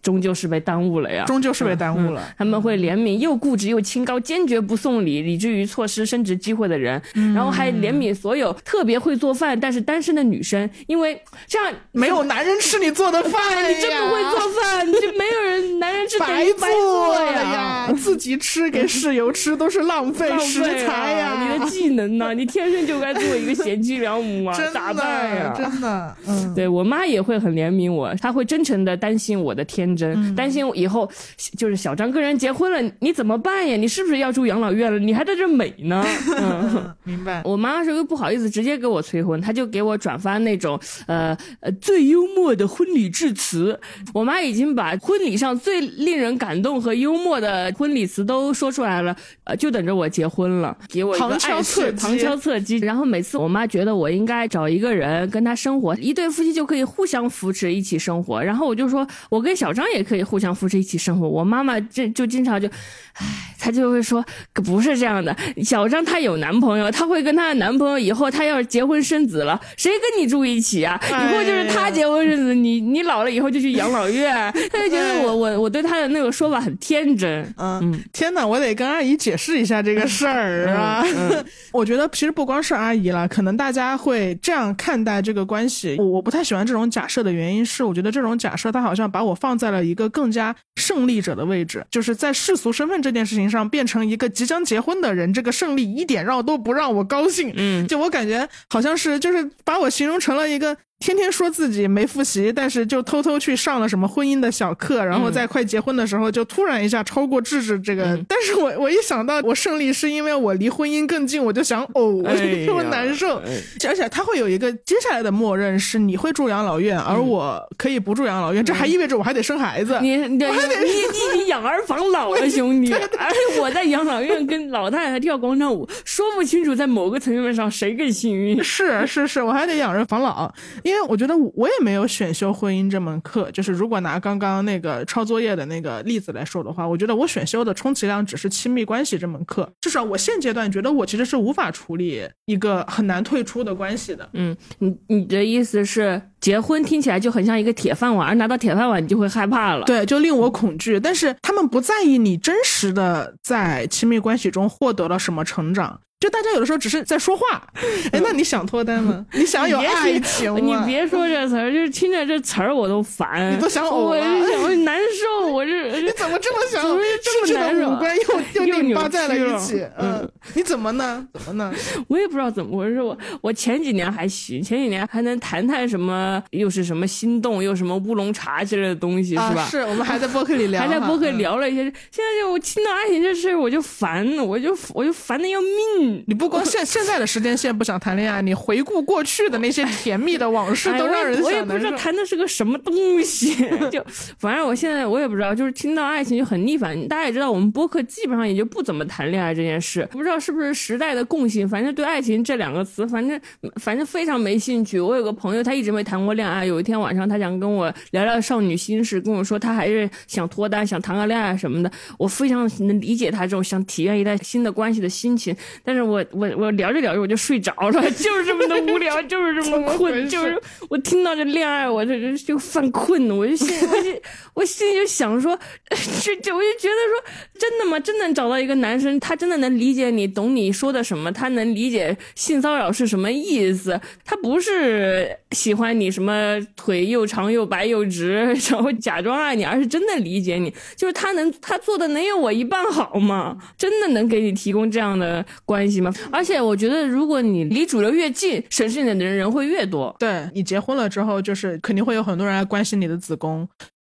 终究是被耽误了呀。终究是被耽误了。他们会怜悯又固执又清高、坚决不送礼，以至于错失升职机会的人，嗯然后还怜悯所有特别会做饭但是单身的女生，因为这样没有男人吃你做的饭呀，你真不会做饭，你就没有人男人吃白做呀。呀，自己吃给室友吃都是浪费食材呀。啊！你的技能呢？你天生就该做一个贤妻良母啊！真咋办呀？真的，嗯，对我妈也会很怜悯我，她会真诚的担心我的天担心以后就是小张跟人结婚了，你怎么办呀？你是不是要住养老院了？你还在这美呢？嗯。明白。我妈是又不好意思直接给我催婚，她就给我转发那种呃呃最幽默的婚礼致辞。我妈已经把婚礼上最令人感动和幽默的婚礼词都说出来了，呃，就等着我结婚了，给我一个旁敲侧击旁敲侧击。然后每次我妈觉得我应该找一个人跟她生活，一对夫妻就可以互相扶持一起生活。然后我就说，我跟小张也可以互相扶持一起生活。我妈妈这就经常就，唉，她就会说不是这样的，小张她有男朋友，她会跟她的男朋友以后她要是结婚生子了，谁跟你住一起啊？以后就是她结婚生子，你你老了以后就去养老院。她就觉得我我我对她的那个说法很天真。嗯，天哪，我得跟阿姨解释一下这个事儿啊！我觉得其实不光是阿姨了，可能大家会这样看待这个关系。我我不太喜欢这种假设的原因是，我觉得这种假设它好像把我放在了一个更加胜利者的位置，就是在世俗身份这件事情上变成一个即将结婚的人，这个胜利一点让都不让我高兴。嗯，就我感觉好像是就是把我形容成了一个天天说自己没复习，但是就偷偷去上了什么婚姻的小课，然后在快结婚的时候就突然一下超过智智这个。嗯但是我我一想到我胜利是因为我离婚姻更近，我就想哦，我哎就呀难受。哎而且他会有一个接下来的默认是你会住养老院，而我可以不住养老院，这还意味着我还得生孩子。你你你你你养儿防老了，兄弟！而且我在养老院跟老太太跳广场舞，说不清楚在某个层面上谁更幸运。是是是，我还得养儿防老，因为我觉得我也没有选修婚姻这门课。就是如果拿刚刚那个抄作业的那个例子来说的话，我觉得我选修的充其量只是亲密关系这门课。至少我现阶段觉得我其实是无法处理一个很难退出的关系的。嗯，你你的意思是结婚听起来就很像一个铁饭碗，而拿到铁饭碗你就会害怕了。对，就令我恐惧。但是他们不在意你真实的在亲密关系中获得了什么成长。就大家有的时候只是在说话，哎，那你想脱单吗？你想有爱情吗？你别说这词儿，就是听着这词儿我都烦，你都想呕我了我难受，我这 你怎么这么想？怎么这么难受的五官又又拧巴在了一起。嗯，你怎么呢？怎么呢？我也不知道怎么回事。我我前几年还行，前几年还能谈谈什么，又是什么心动，又什么乌龙茶之类的东西，啊，是吧？是我们还在播客里聊，还在播客嗯。聊了一些，现在就我听到爱情这事儿我就烦，我就我就烦的要命。你不光现现在的时间线不想谈恋爱，你回顾过去的那些甜蜜的往事，哎都让人我也。不知道谈的是个什么东西，就反正我现在我也不知道，就是听到爱情就很逆反。大家也知道，我们播客基本上也就不怎么谈恋爱这件事，不知道是不是时代的共性，反正对爱情这两个词，反正反正非常没兴趣。我有个朋友，他一直没谈过恋爱，有一天晚上他想跟我聊聊少女心事，跟我说他还是想脱单，想谈个恋爱什么的。我非常能理解他这种想体验一段新的关系的心情，但是我我我聊着聊着我就睡着了，就是这么的无聊，就是这么困，就是我听到这恋爱，我这这就犯困，我就心我就我心里就想说，这这我就觉得说，真的吗？真能找到一个男生，他真的能理解你，懂你说的什么，他能理解性骚扰是什么意思，他不是喜欢你什么腿又长又白又直，然后假装爱你，而是真的理解你，就是他能他做的能有我一半好吗？真的能给你提供这样的关而且我觉得，如果你离主流越近，审视你的人人会越多。对你结婚了之后，就是肯定会有很多人来关心你的子宫，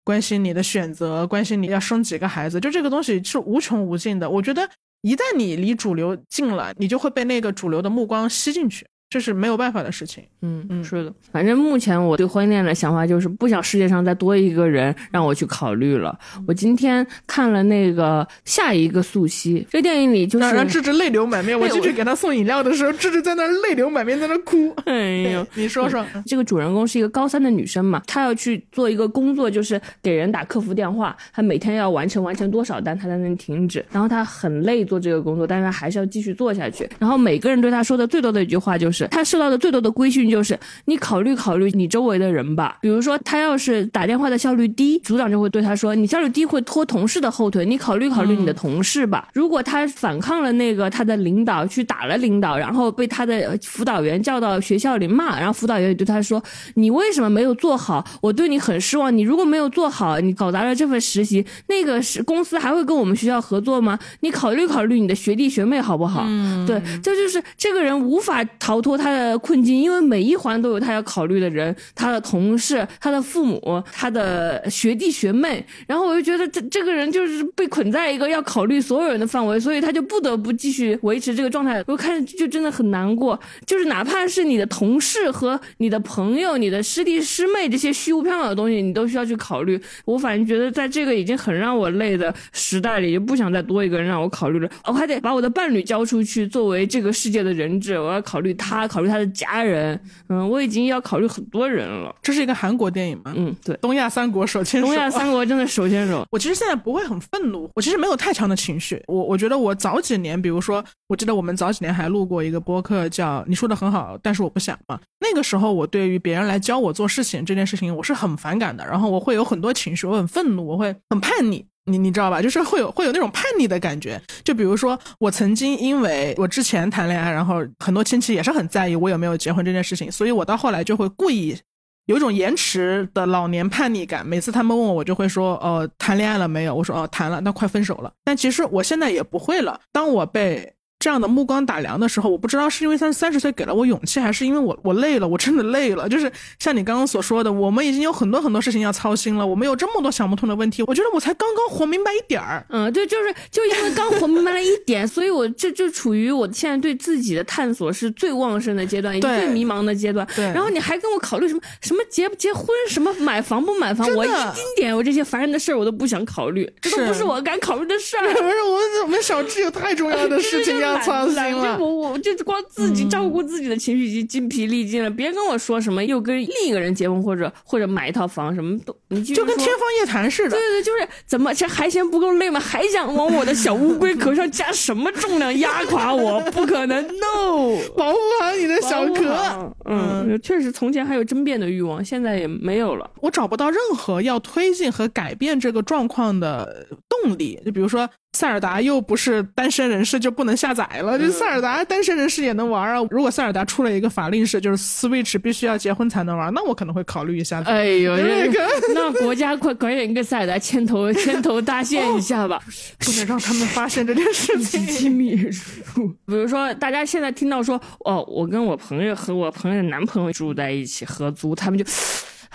关心你的选择，关心你要生几个孩子，就这个东西是无穷无尽的。我觉得一旦你离主流近了，你就会被那个主流的目光吸进去。这是没有办法的事情。嗯嗯是的。反正目前我对婚恋的想法就是不想世界上再多一个人让我去考虑了。我今天看了那个下一个素汐，这电影里就是让让智智泪流满面。我进去给他送饮料的时候，智智在那泪流满面，在那哭。哎呦。你说说，这个主人公是一个高三的女生嘛，她要去做一个工作，就是给人打客服电话。她每天要完成完成多少单，她才能停止。然后她很累做这个工作，但是她还是要继续做下去。然后每个人对她说的最多的一句话就是，她受到的最多的规训就是，你考虑考虑你周围的人吧。比如说，他要是打电话的效率低，组长就会对他说，你效率低会拖同事的后腿，你考虑考虑你的同事吧。如果他反抗了那个他的领导，去打了领导，然后被他的辅导员叫到学校里骂，然后辅导员也对他说，你为什么没有做好？我对你很失望。你如果没有做好，你搞砸了这份实习，那个是公司还会跟我们学校合作吗？你考虑考虑你的学弟学妹好不好？嗯，对，这就是这个人无法逃脱他的困境，因为每一环都有他要考虑的人，他的同事、他的父母、他的学弟学妹。然后我就觉得这这个人就是被捆在一个要考虑所有人的范围，所以他就不得不继续维持这个状态。我看着就真的很难过，就是哪怕是你的同事和你的朋友、你的师弟师妹这些虚无缥缈的东西，你都需要去考虑。我反正觉得在这个已经很让我累的时代里，就不想再多一个人让我考虑了。我还得把我的伴侣交出去，作为这个世界的人质，我要考虑他，考虑他的家人。嗯，我已经要考虑很多人了。这是一个韩国电影吗？嗯，对，东亚三国手牵手。东亚三国真的手牵手。我其实现在不会很愤怒，我其实没有太强的情绪。我我觉得我早几年，比如说，我记得我们早几年还录过一个播客，叫“你说的很好，但是我不想”嘛。那个时候，我对于别人来教我做事情这件事情，我是很反感的。然后我会有很多情绪，我很愤怒，我会很叛逆。你你知道吧？就是会有会有那种叛逆的感觉。就比如说，我曾经因为我之前谈恋爱，然后很多亲戚也是很在意我有没有结婚这件事情，所以我到后来就会故意有一种延迟的老年叛逆感。每次他们问我，我就会说：“哦，谈恋爱了没有？”我说：“哦，谈了，那快分手了。”但其实我现在也不会了。当我被这样的目光打量的时候，我不知道是因为三三十岁给了我勇气，还是因为我我累了，我真的累了。就是像你刚刚所说的，我们已经有很多很多事情要操心了，我们有这么多想不通的问题。我觉得我才刚刚活明白一点儿。嗯，对，就是就因为刚活明白了一点，所以我这就处于我现在对自己的探索是最旺盛的阶段，也最迷茫的阶段。对然后你还跟我考虑什么什么结不结婚，什么买房不买房，我一丁点我这些烦人的事儿我都不想考虑，这都不是我敢考虑的事儿。不是我们我们小智有太重要的事情要操心懒就了。我我就光自己照顾自己的情绪已经精疲力尽了，别跟我说什么又跟另一个人结婚或者或者买一套房什么都，你就跟天方夜谭似的对，对对，就是怎么这还嫌不够累吗？还想往我的小乌龟壳上加什么重量压垮我？不可能，no！保护好你的小壳。好嗯，确实，从前还有争辩的欲望，现在也没有了。我找不到任何要推进和改变这个状况的动力。就比如说，塞尔达又不是单身人士就不能下载了，就塞尔达单身人士也能玩啊。如果塞尔达出了一个法令是，就是 Switch 必须要结婚才能玩，那我可能会考虑一下。哎呦，那个 那国家快快点跟塞尔达牵头牵头搭线一下吧。不能让他们发现这件事情。机密书，比如说，大家现在听到说，哦，我跟我朋友和我朋友的男朋友住在一起合租，他们就。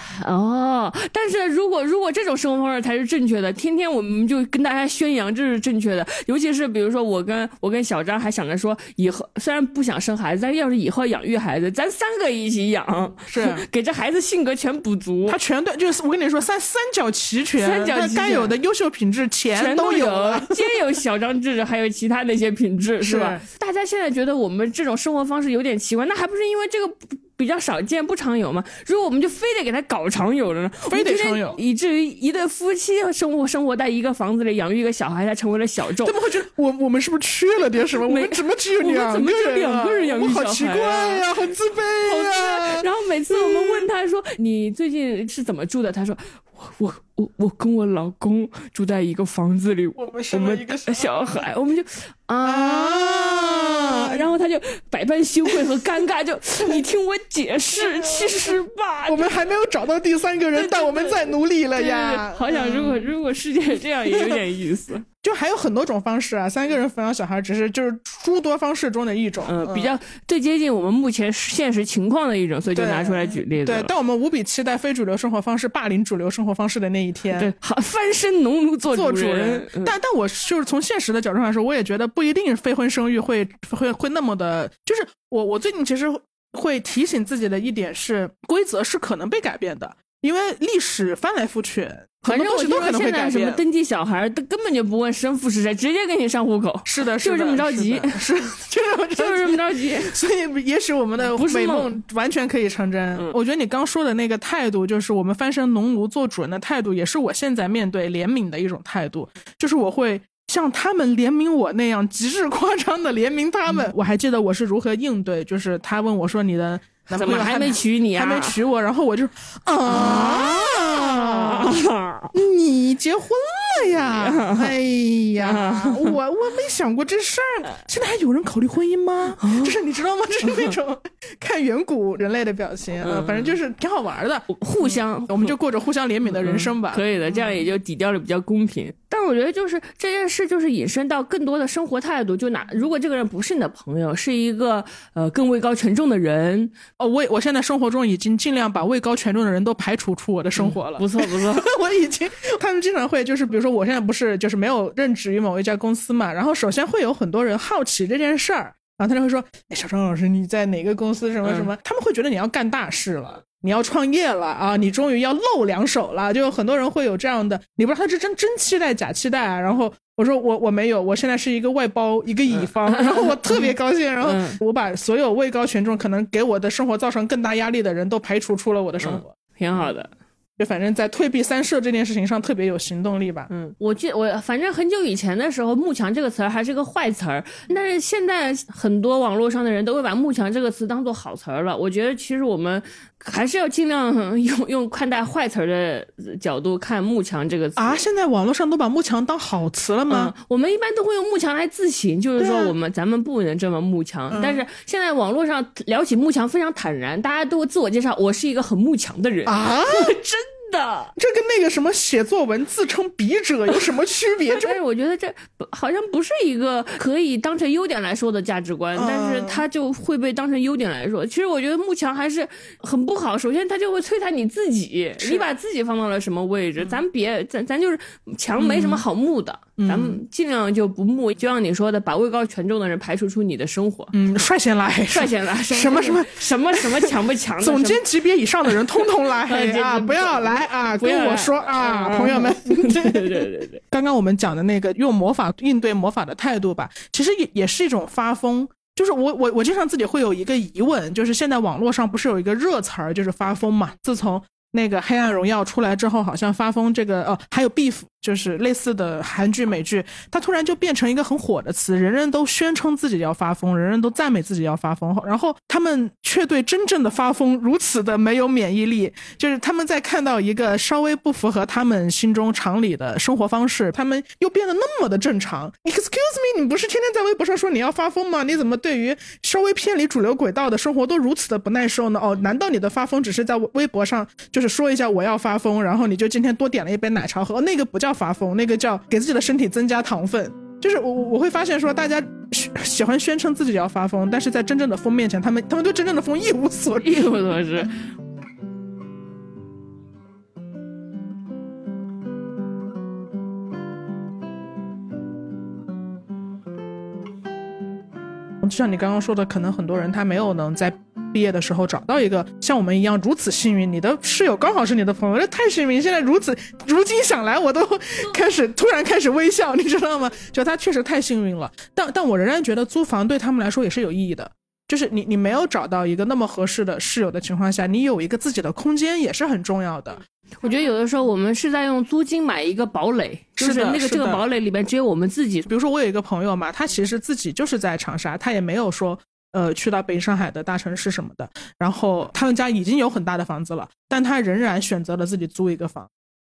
哦，但是如果如果这种生活方式才是正确的，天天我们就跟大家宣扬这是正确的，尤其是比如说我跟我跟小张还想着说，以后虽然不想生孩子，但是要是以后养育孩子，咱三个一起养，是 给这孩子性格全补足他。全对，就是我跟你说，三三角齐全，三角齐全该有的优秀品质全全都有了。皆有小张智，还有其他那些品质，是吧？大家现在觉得我们这种生活方式有点奇怪，那还不是因为这个不比较少见、不常有嘛？如果我们就非得给它搞常有了呢？非得常有以至于一对夫妻生活生活在一个房子里，养育一个小孩，才成为了小众他。们会觉得我我们是不是缺了点什么？我们怎么只有我们两怎么只有个人啊？两个人养育我们好奇小孩啊怪呀，好自卑呀。然后每次我们问他说：“你最近是怎么住的？”他说：“我我我我跟我老公住在一个房子里，我们我生了们一个小小孩，我们就啊，然后他就百般羞愧和尴尬，就 你听我解释，其实吧，我们还没有找到第三个人，但我们在努力了呀。好想如果如果世界这样也有点意思，就还有很多种方式啊，三个人抚养小孩只是就是诸多方式中的一种，嗯，比较最接近我们目前现实情况的一种，所以就拿出来举例子对了。。但我们无比期待非主流生活方式霸凌主流生活方式的那一天。对，好翻身农奴做做主人但但我就是从现实的角度上来说，我也觉得不一定非婚生育会会会那么的，就是我我最近其实会提醒自己的一点是，规则是可能被改变的，因为历史翻来覆去，很反正我听说现在改。什么登记小孩儿，都根本就不问生父是谁，直接给你上户口，是的，就是的这么着急是是就是这么着急 就是这么着急。所以，也许我们的美梦梦完全可以成真。嗯我觉得你刚说的那个态度，就是我们翻身农奴做主人的态度，也是我现在面对怜悯的一种态度，就是我会。像他们怜悯我那样极致夸张的怜悯他嗯们，我还记得我是如何应对，就是他问我说你的男朋友怎么还没娶你啊？还没娶我，然后我就啊，你结婚了？呀？哎呀，我我没想过这事儿。现在还有人考虑婚姻吗？就是你知道吗？就是那种看远古人类的表情，呃，反正就是挺好玩的。互相，我们就过着互相怜悯的人生吧。可以的，这样也就抵掉了比较公平。但我觉得就是这件事，就是引申到更多的生活态度。就哪如果这个人不是你的朋友，是一个呃更位高权重的人，哦，我我现在生活中已经尽量把位高权重的人都排除出我的生活了。不错不错。我已经，他们经常会就是，比如说我现在不是就是没有任职于某一家公司嘛，然后首先会有很多人好奇这件事儿，然后他就会说，哎，小张老师你在哪个公司什么什么？他们会觉得你要干大事了。你要创业了啊！你终于要露两手了，就有很多人会有这样的，你不知道他是真真期待假期待啊。然后我说我我没有，我现在是一个外包一个乙方，然后我特别高兴，然后我把所有位高权重可能给我的生活造成更大压力的人都排除出了我的生活，挺好的。就反正，在退避三舍这件事情上特别有行动力吧。嗯，我记我反正很久以前的时候，“慕强”这个词儿还是个坏词儿，但是现在很多网络上的人都会把“慕强”这个词当做好词儿了。我觉得其实我们还是要尽量用用看待坏词儿的角度看“慕强”这个词啊。现在网络上都把“慕强”当好词了吗？嗯、我们一般都会用“慕强”来自省，就是说啊我们、咱们不能这么慕强。嗯、但是现在网络上聊起慕强非常坦然，大家都会自我介绍，我是一个很慕强的人啊，真。的，这跟那个什么写作文自称笔者有什么区别？但是我觉得这好像不是一个可以当成优点来说的价值观，嗯、但是他就会被当成优点来说。其实我觉得慕强还是很不好。首先，他就会摧残你自己，你把自己放到了什么位置？嗯、咱别，咱咱就是强，没什么好慕的。嗯、咱们尽量就不慕，就像你说的，把位高权重的人排除出你的生活。嗯，率先来，率先来，什么什么什么什么强不强？总监级别以上的人通通来 啊！不要来啊！不要跟我说啊，朋友们。对对对对对。刚刚我们讲的那个用魔法应对魔法的态度吧，其实也也是一种发疯。就是我我我经常自己会有一个疑问，就是现在网络上不是有一个热词儿，就是发疯嘛？自从那个《黑暗荣耀》出来之后，好像发疯这个哦，还有 beef，就是类似的韩剧、美剧，它突然就变成一个很火的词，人人都宣称自己要发疯，人人都赞美自己要发疯，然后他们却对真正的发疯如此的没有免疫力，就是他们在看到一个稍微不符合他们心中常理的生活方式，他们又变得那么的正常。Excuse me，你不是天天在微博上说你要发疯吗？你怎么对于稍微偏离主流轨道的生活都如此的不耐受呢？哦，难道你的发疯只是在微博上就是说一下我要发疯，然后你就今天多点了一杯奶茶喝？那个不叫发疯，那个叫给自己的身体增加糖分。就是我我会发现说，大家喜欢宣称自己要发疯，但是在真正的疯面前，他们他们对真正的疯一无所知。一无所知。就像你刚刚说的，可能很多人他没有能在毕业的时候找到一个像我们一样如此幸运，你的室友刚好是你的朋友，这太幸运。现在如此，如今想来，我都 开始突然开始微笑，你知道吗？就他确实太幸运了。但但我仍然觉得租房对他们来说也是有意义的。就是你你没有找到一个那么合适的室友的情况下，你有一个自己的空间也是很重要的。我觉得有的时候我们是在用租金买一个堡垒，就是那个这个堡垒里面只有我们自己。比如说我有一个朋友嘛，他其实自己就是在长沙，他也没有说呃去到北上海的大城市什么的。然后他们家已经有很大的房子了，但他仍然选择了自己租一个房，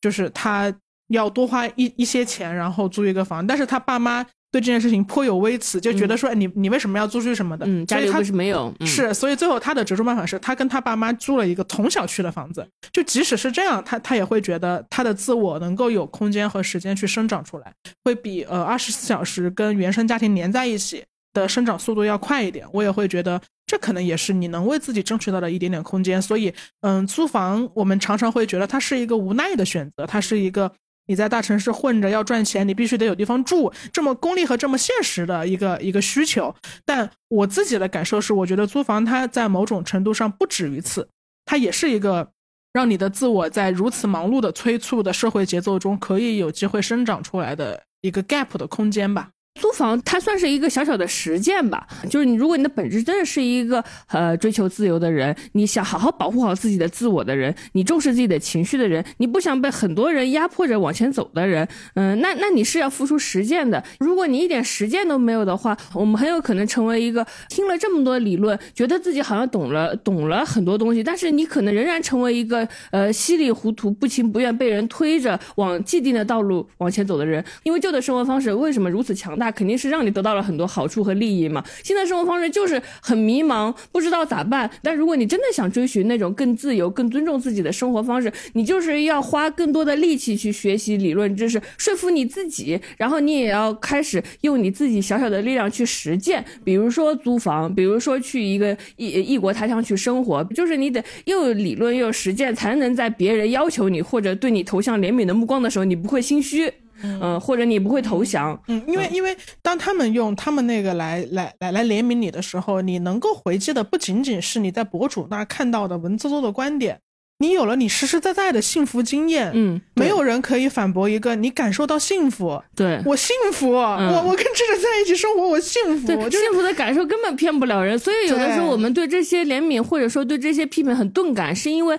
就是他要多花一一些钱，然后租一个房。但是他爸妈对这件事情颇有微词，就觉得说，哎，你你为什么要租出去什么的？嗯，家里不是没有，嗯、是，所以最后他的折中办法是他跟他爸妈租了一个同小区的房子。就即使是这样，他他也会觉得他的自我能够有空间和时间去生长出来，会比呃二十四小时跟原生家庭连在一起的生长速度要快一点。我也会觉得这可能也是你能为自己争取到的一点点空间。所以，嗯，租房我们常常会觉得它是一个无奈的选择，它是一个。你在大城市混着要赚钱，你必须得有地方住，这么功利和这么现实的一个一个需求。但我自己的感受是，我觉得租房它在某种程度上不止于此，它也是一个让你的自我在如此忙碌的催促的社会节奏中可以有机会生长出来的一个 gap 的空间吧。租房它算是一个小小的实践吧，就是你如果你的本质真的是一个呃追求自由的人，你想好好保护好自己的自我的人，你重视自己的情绪的人，你不想被很多人压迫着往前走的人，嗯，那那你是要付出实践的。如果你一点实践都没有的话，我们很有可能成为一个听了这么多理论，觉得自己好像懂了懂了很多东西，但是你可能仍然成为一个呃稀里糊涂、不情不愿被人推着往既定的道路往前走的人。因为旧的生活方式为什么如此强大？肯定是让你得到了很多好处和利益嘛。现在生活方式就是很迷茫，不知道咋办。但如果你真的想追寻那种更自由、更尊重自己的生活方式，你就是要花更多的力气去学习理论知识，说服你自己，然后你也要开始用你自己小小的力量去实践。比如说租房，比如说去一个异异国他乡去生活，就是你得又有理论又有实践，才能在别人要求你或者对你投向怜悯的目光的时候，你不会心虚。嗯，或者你不会投降，嗯，因为因为当他们用他们那个来来来来怜悯你的时候，你能够回击的不仅仅是你在博主那儿看到的文绉绉的观点，你有了你实实在在的幸福经验，嗯，没有人可以反驳一个你感受到幸福，对。我幸福，我我跟智者在一起生活，我幸福，对，幸福的感受根本骗不了人，所以有的时候我们对这些怜悯或者说对这些批评很钝感，是因为。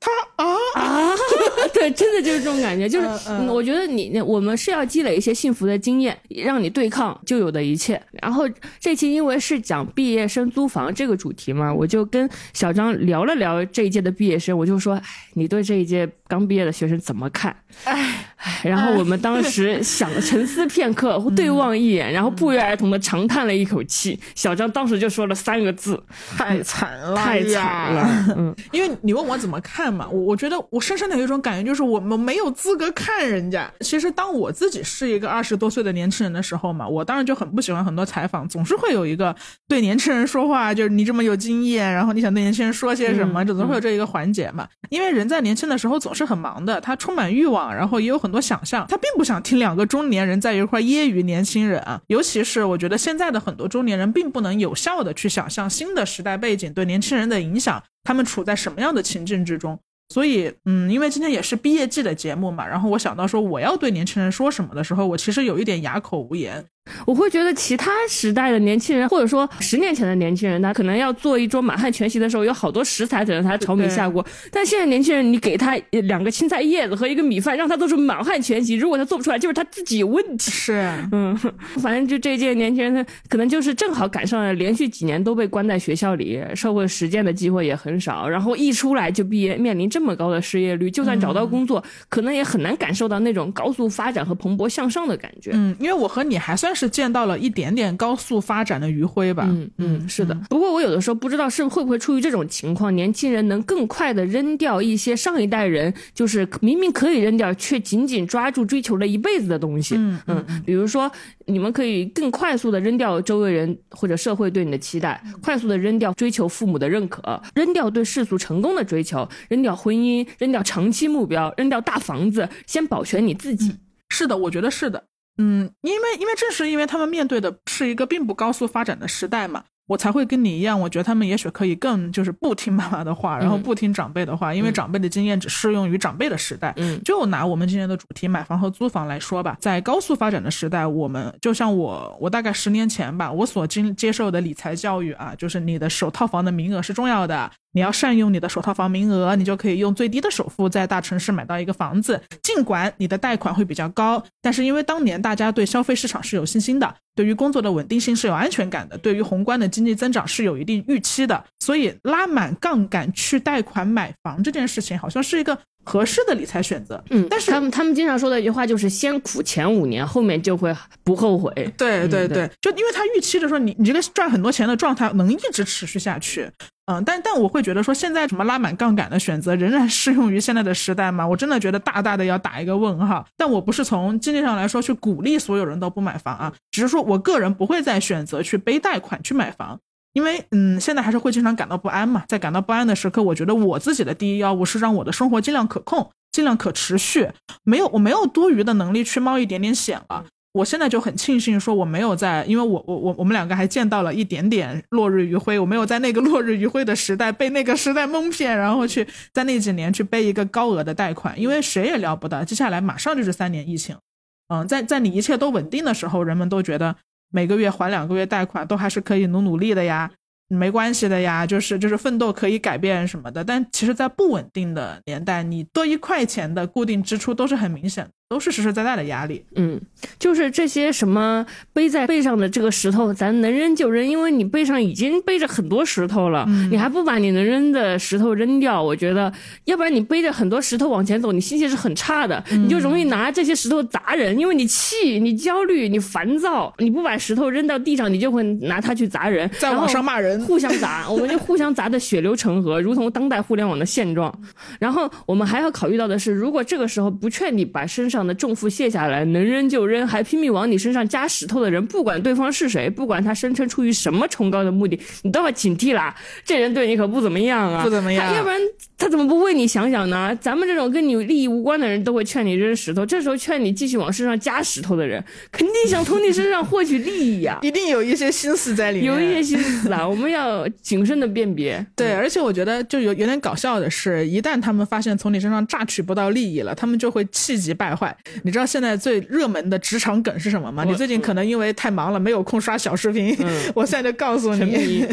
他啊啊，对，真的就是这种感觉，就是我觉得你我们是要积累一些幸福的经验，让你对抗旧有的一切。然后这期因为是讲毕业生租房这个主题嘛，我就跟小张聊了聊这一届的毕业生，我就说，哎，你对这一届刚毕业的学生怎么看？哎，然后我们当时 想沉思片刻，对望一眼，然后不约而同的长叹了一口气。小张当时就说了三个字：太惨了，太惨了。嗯，因为你问我怎么看。嘛，我我觉得我深深的有一种感觉，就是我们没有资格看人家。其实当我自己是一个二十多岁的年轻人的时候嘛，我当然就很不喜欢很多采访，总是会有一个对年轻人说话，就是你这么有经验，然后你想对年轻人说些什么，总是会有这一个环节嘛。因为人在年轻的时候总是很忙的，他充满欲望，然后也有很很多想象，他并不想听两个中年人在一块揶揄年轻人啊。尤其是我觉得现在的很多中年人并不能有效的去想象新的时代背景对年轻人的影响，他们处在什么样的情境之中。所以，嗯，因为今天也是毕业季的节目嘛，然后我想到说我要对年轻人说什么的时候，我其实有一点哑口无言。我会觉得其他时代的年轻人，或者说十年前的年轻人，他可能要做一桌满汉全席的时候，有好多食材等着他炒米下锅。但现在年轻人，你给他两个青菜叶子和一个米饭，让他做出满汉全席，如果他做不出来，就是他自己有问题。是，嗯，反正就这届年轻人，他可能就是正好赶上了连续几年都被关在学校里，社会实践的机会也很少，然后一出来就毕业，面临这么高的失业率，就算找到工作，可能也很难感受到那种高速发展和蓬勃向上的感觉。嗯，因为我和你还算。是见到了一点点高速发展的余晖吧？嗯嗯，是的。不过我有的时候不知道是会不会出于这种情况，年轻人能更快的扔掉一些上一代人就是明明可以扔掉却紧紧抓住追求了一辈子的东西。嗯嗯，比如说你们可以更快速的扔掉周围人或者社会对你的期待，快速的扔掉追求父母的认可，扔掉对世俗成功的追求，扔掉婚姻，扔掉长期目标，扔掉大房子，先保全你自己。是的，我觉得是的。嗯，因为因为正是因为他们面对的是一个并不高速发展的时代嘛。我才会跟你一样，我觉得他们也许可以更就是不听妈妈的话，然后不听长辈的话，因为长辈的经验只适用于长辈的时代。嗯，就拿我们今天的主题买房和租房来说吧，在高速发展的时代，我们就像我，我大概十年前吧，我所经接受的理财教育啊，就是你的首套房的名额是重要的，你要善用你的首套房名额，你就可以用最低的首付在大城市买到一个房子，尽管你的贷款会比较高，但是因为当年大家对消费市场是有信心的。对于工作的稳定性是有安全感的，对于宏观的经济增长是有一定预期的，所以拉满杠杆去贷款买房这件事情，好像是一个合适的理财选择。嗯，但是他们他们经常说的一句话就是先苦前五年，后面就会不后悔。对对对，就因为他预期着说你你这个赚很多钱的状态能一直持续下去。嗯，但但我会觉得说，现在什么拉满杠杆的选择仍然适用于现在的时代吗？我真的觉得大大的要打一个问号。但我不是从经济上来说去鼓励所有人都不买房啊，只是说我个人不会再选择去背贷款去买房，因为嗯，现在还是会经常感到不安嘛。在感到不安的时刻，我觉得我自己的第一要务是让我的生活尽量可控。尽量可持续。没有，我没有多余的能力去冒一点点险了。我现在就很庆幸，说我没有在，因为我我我我们两个还见到了一点点落日余晖，我没有在那个落日余晖的时代被那个时代蒙骗，然后去在那几年去背一个高额的贷款，因为谁也料不到接下来马上就是三年疫情，嗯，在在你一切都稳定的时候，人们都觉得每个月还两个月贷款都还是可以努努力的呀。没关系的呀，就是就是奋斗可以改变什么的，但其实，在不稳定的年代，你多一块钱的固定支出都是很明显的。都是实实在在的压力，嗯，就是这些什么背在背上的这个石头，咱能扔就扔，因为你背上已经背着很多石头了，你还不把你能扔的石头扔掉，我觉得，要不然你背着很多石头往前走，你心情是很差的，你就容易拿这些石头砸人，因为你气、你焦虑、你烦躁，你不把石头扔到地上，你就会拿它去砸人，在网上骂人，互相砸，我们就互相砸的血流成河，如同当代互联网的现状。然后我们还要考虑到的是，如果这个时候不劝你把身上上的重负卸下来，能扔就扔，还拼命往你身上加石头的人，不管对方是谁，不管他声称出于什么崇高的目的，你都要警惕啦。这人对你可不怎么样啊，不怎么样，要不然他怎么不为你想想呢？咱们这种跟你利益无关的人都会劝你扔石头，这时候劝你继续往身上加石头的人，肯定想从你身上获取利益呀，一定有一些心思在里面，有一些心思啊。我们要谨慎的辨别。对，而且我觉得就有有点搞笑的是，一旦他们发现从你身上榨取不到利益了，他们就会气急败坏。你知道现在最热门的职场梗是什么吗？你最近可能因为太忙了，没有空刷小视频。我现在就告诉你，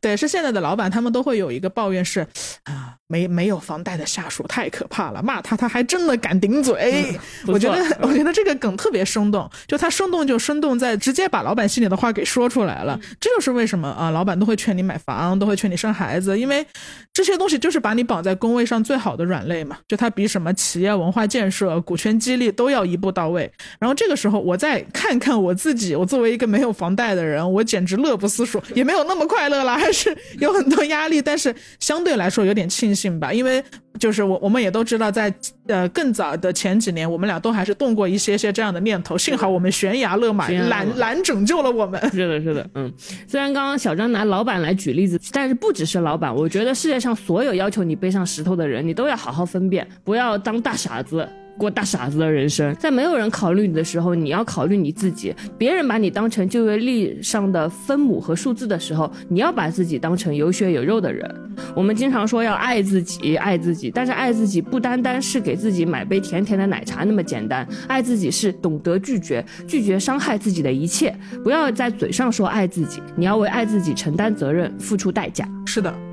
对，是现在的老板，他们都会有一个抱怨是，啊，没没有房贷的下属太可怕了，骂他他还真的敢顶嘴。我觉得 我觉得这个梗特别生动，就他生动就生动在直接把老板心里的话给说出来了。这就是为什么啊，老板都会劝你买房，都会劝你生孩子，因为这些东西就是把你绑在工位上最好的软肋嘛。就他比什么企业文化建设、股权激励都要一步到位。然后这个时候，我再看看我自己，我作为一个没有房贷的人，我简直乐不思蜀，也没有那么快乐了，还是有很多压力。但是相对来说有点庆幸吧，因为就是我我们也都知道，在呃更早的前几年，我们俩都还是动过一些些这样的念头。幸好我们悬崖勒马，懒懒拯救了我们。是的，是的，嗯。虽然刚刚小张拿老板来举例子，但是不只是老板，我觉得世界上所有要求你背上石头的人，你都要好好分辨，不要当大傻子。过大傻子的人生，在没有人考虑你的时候，你要考虑你自己。别人把你当成就业力上的分母和数字的时候，你要把自己当成有血有肉的人。我们经常说要爱自己，爱自己，但是爱自己不单单是给自己买杯甜甜的奶茶那么简单。爱自己是懂得拒绝，拒绝伤害自己的一切。不要在嘴上说爱自己，你要为爱自己承担责任，付出代价。是的。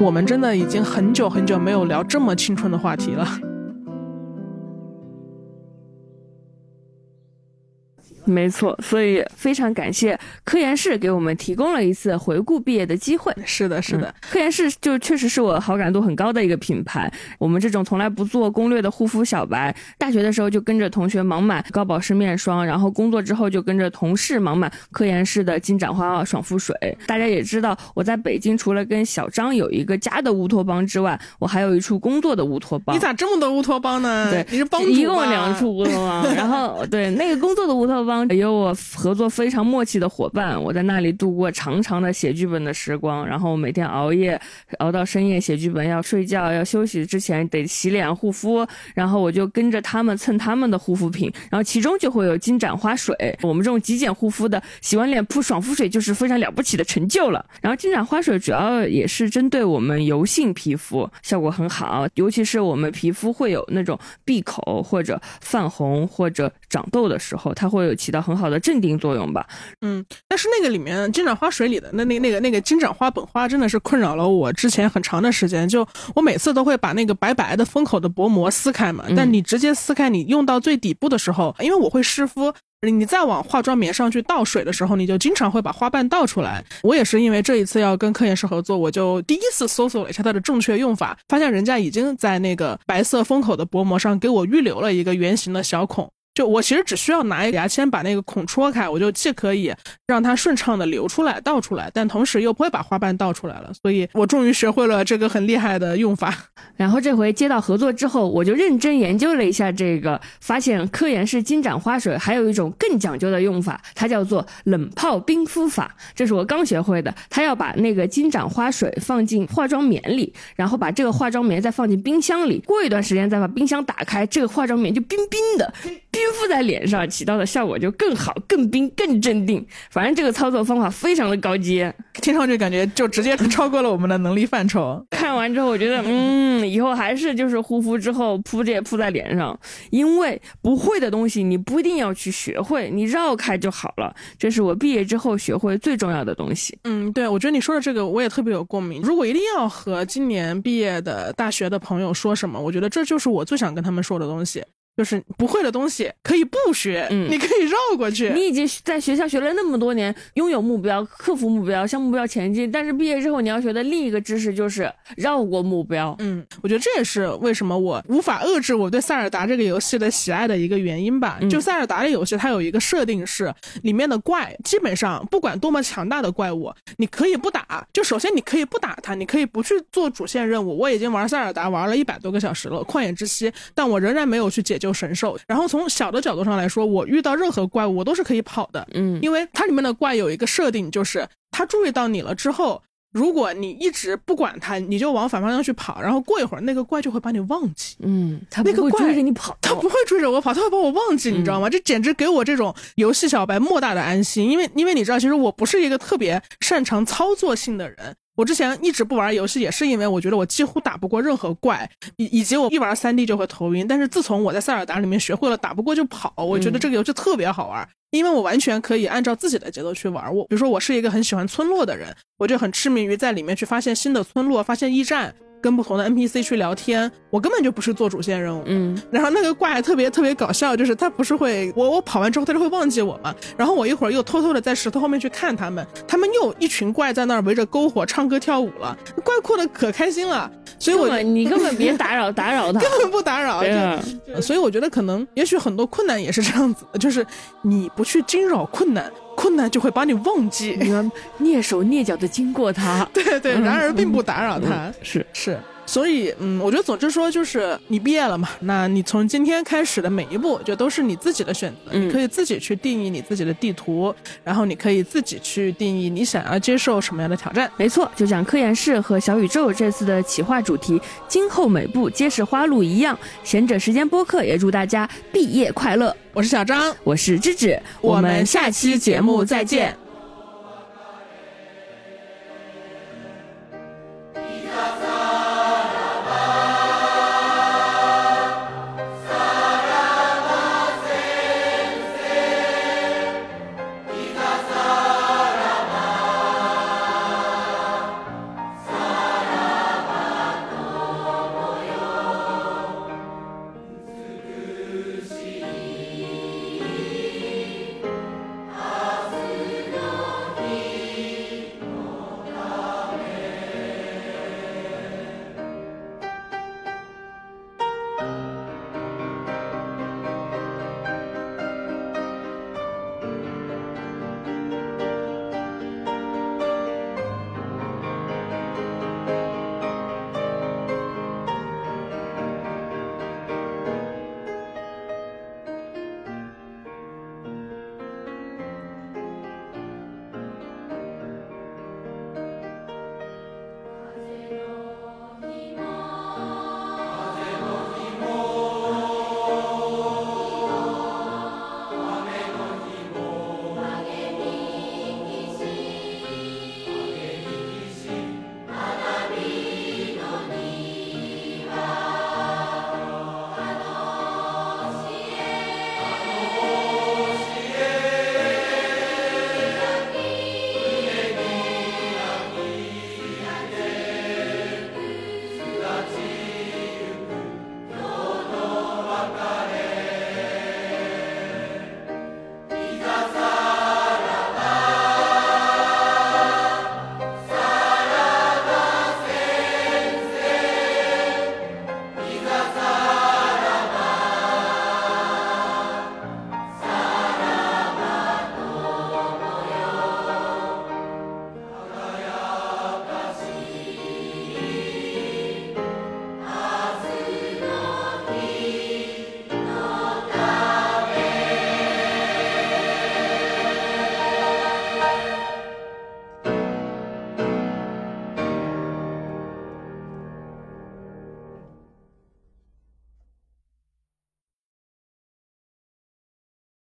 我们真的已经很久很久没有聊这么青春的话题了。没错，所以非常感谢科研室给我们提供了一次回顾毕业的机会。是的，是的，科研室就确实是我好感度很高的一个品牌。我们这种从来不做攻略的护肤小白，大学的时候就跟着同学盲买高保湿面霜，然后工作之后就跟着同事盲买科研室的金盏花爽肤水。大家也知道，我在北京除了跟小张有一个家的乌托邦之外，我还有一处工作的乌托邦。你咋这么多乌托邦呢？对，你是帮一共两处乌托邦。然后对那个工作的乌托邦。有我合作非常默契的伙伴，我在那里度过长长的写剧本的时光，然后每天熬夜熬到深夜写剧本，要睡觉要休息之前得洗脸护肤，然后我就跟着他们蹭他们的护肤品，然后其中就会有金盏花水，我们这种极简护肤的，洗完脸铺爽肤水就是非常了不起的成就了。然后金盏花水主要也是针对我们油性皮肤，效果很好，尤其是我们皮肤会有那种闭口或者泛红或者长痘的时候，它会有起到很好的镇定作用吧，嗯，但是那个里面金盏花水里的那那那个那个金盏花本花真的是困扰了我之前很长的时间，就我每次都会把那个白白的封口的薄膜撕开嘛，但你直接撕开，你用到最底部的时候，因为我会湿敷，你再往化妆棉上去倒水的时候，你就经常会把花瓣倒出来。我也是因为这一次要跟科研室合作，我就第一次搜索了一下它的正确用法，发现人家已经在那个白色封口的薄膜上给我预留了一个圆形的小孔。就我其实只需要拿牙签把那个孔戳开，我就既可以让它顺畅的流出来倒出来，但同时又不会把花瓣倒出来了。所以我终于学会了这个很厉害的用法。然后这回接到合作之后，我就认真研究了一下这个，发现科颜氏金盏花水还有一种更讲究的用法，它叫做冷泡冰敷法，这是我刚学会的。它要把那个金盏花水放进化妆棉里，然后把这个化妆棉再放进冰箱里，过一段时间再把冰箱打开，这个化妆棉就冰冰的，冰敷在脸上起到的效果就更好、更冰、更镇定。反正这个操作方法非常的高阶，听上去感觉就直接超过了我们的能力范畴。看完之后，我觉得，嗯，以后还是就是护肤之后铺这铺在脸上，因为不会的东西你不一定要去学会，你绕开就好了。这是我毕业之后学会最重要的东西。嗯，对，我觉得你说的这个我也特别有共鸣。如果一定要和今年毕业的大学的朋友说什么，我觉得这就是我最想跟他们说的东西。就是不会的东西可以不学，嗯，你可以绕过去。你已经在学校学了那么多年，拥有目标、克服目标、向目标前进。但是毕业之后你要学的另一个知识就是绕过目标。嗯，我觉得这也是为什么我无法遏制我对塞尔达这个游戏的喜爱的一个原因吧。就塞尔达这游戏，它有一个设定是，里面的怪基本上不管多么强大的怪物，你可以不打。就首先你可以不打它，你可以不去做主线任务。我已经玩塞尔达玩了一百多个小时了，旷野之息，但我仍然没有去解。就神兽，然后从小的角度上来说，我遇到任何怪物我都是可以跑的，嗯，因为它里面的怪有一个设定，就是它注意到你了之后，如果你一直不管它，你就往反方向去跑，然后过一会儿那个怪就会把你忘记，嗯，它不会追着你跑，它不会追着我跑，它会把我忘记，你知道吗？这简直给我这种游戏小白莫大的安心，因为因为你知道，其实我不是一个特别擅长操作性的人。我之前一直不玩游戏，也是因为我觉得我几乎打不过任何怪，以以及我一玩三 D 就会头晕。但是自从我在塞尔达里面学会了打不过就跑，我觉得这个游戏特别好玩，因为我完全可以按照自己的节奏去玩。我比如说我是一个很喜欢村落的人，我就很痴迷于在里面去发现新的村落，发现驿站。跟不同的 NPC 去聊天，我根本就不是做主线任务。嗯，然后那个怪特别特别搞笑，就是他不是会我我跑完之后他就会忘记我嘛，然后我一会儿又偷偷的在石头后面去看他们，他们又一群怪在那儿围着篝火唱歌跳舞了，怪哭的可开心了。所以我你根本别打扰打扰他，根本不打扰。对，所以我觉得可能也许很多困难也是这样子的，就是你不去惊扰困难。困难就会把你忘记，你要蹑手蹑脚的经过它。对对，然而并不打扰它。是是，所以嗯，我觉得总之说就是你毕业了嘛，那你从今天开始的每一步就都是你自己的选择，你可以自己去定义你自己的地图，然后你可以自己去定义你想要接受什么样的挑战。没错，就像科研室和小宇宙这次的企划主题“今后每步皆是花路”一样，闲者时间播客也祝大家毕业快乐。我是小张，我是芝芝，我们下期节目再见。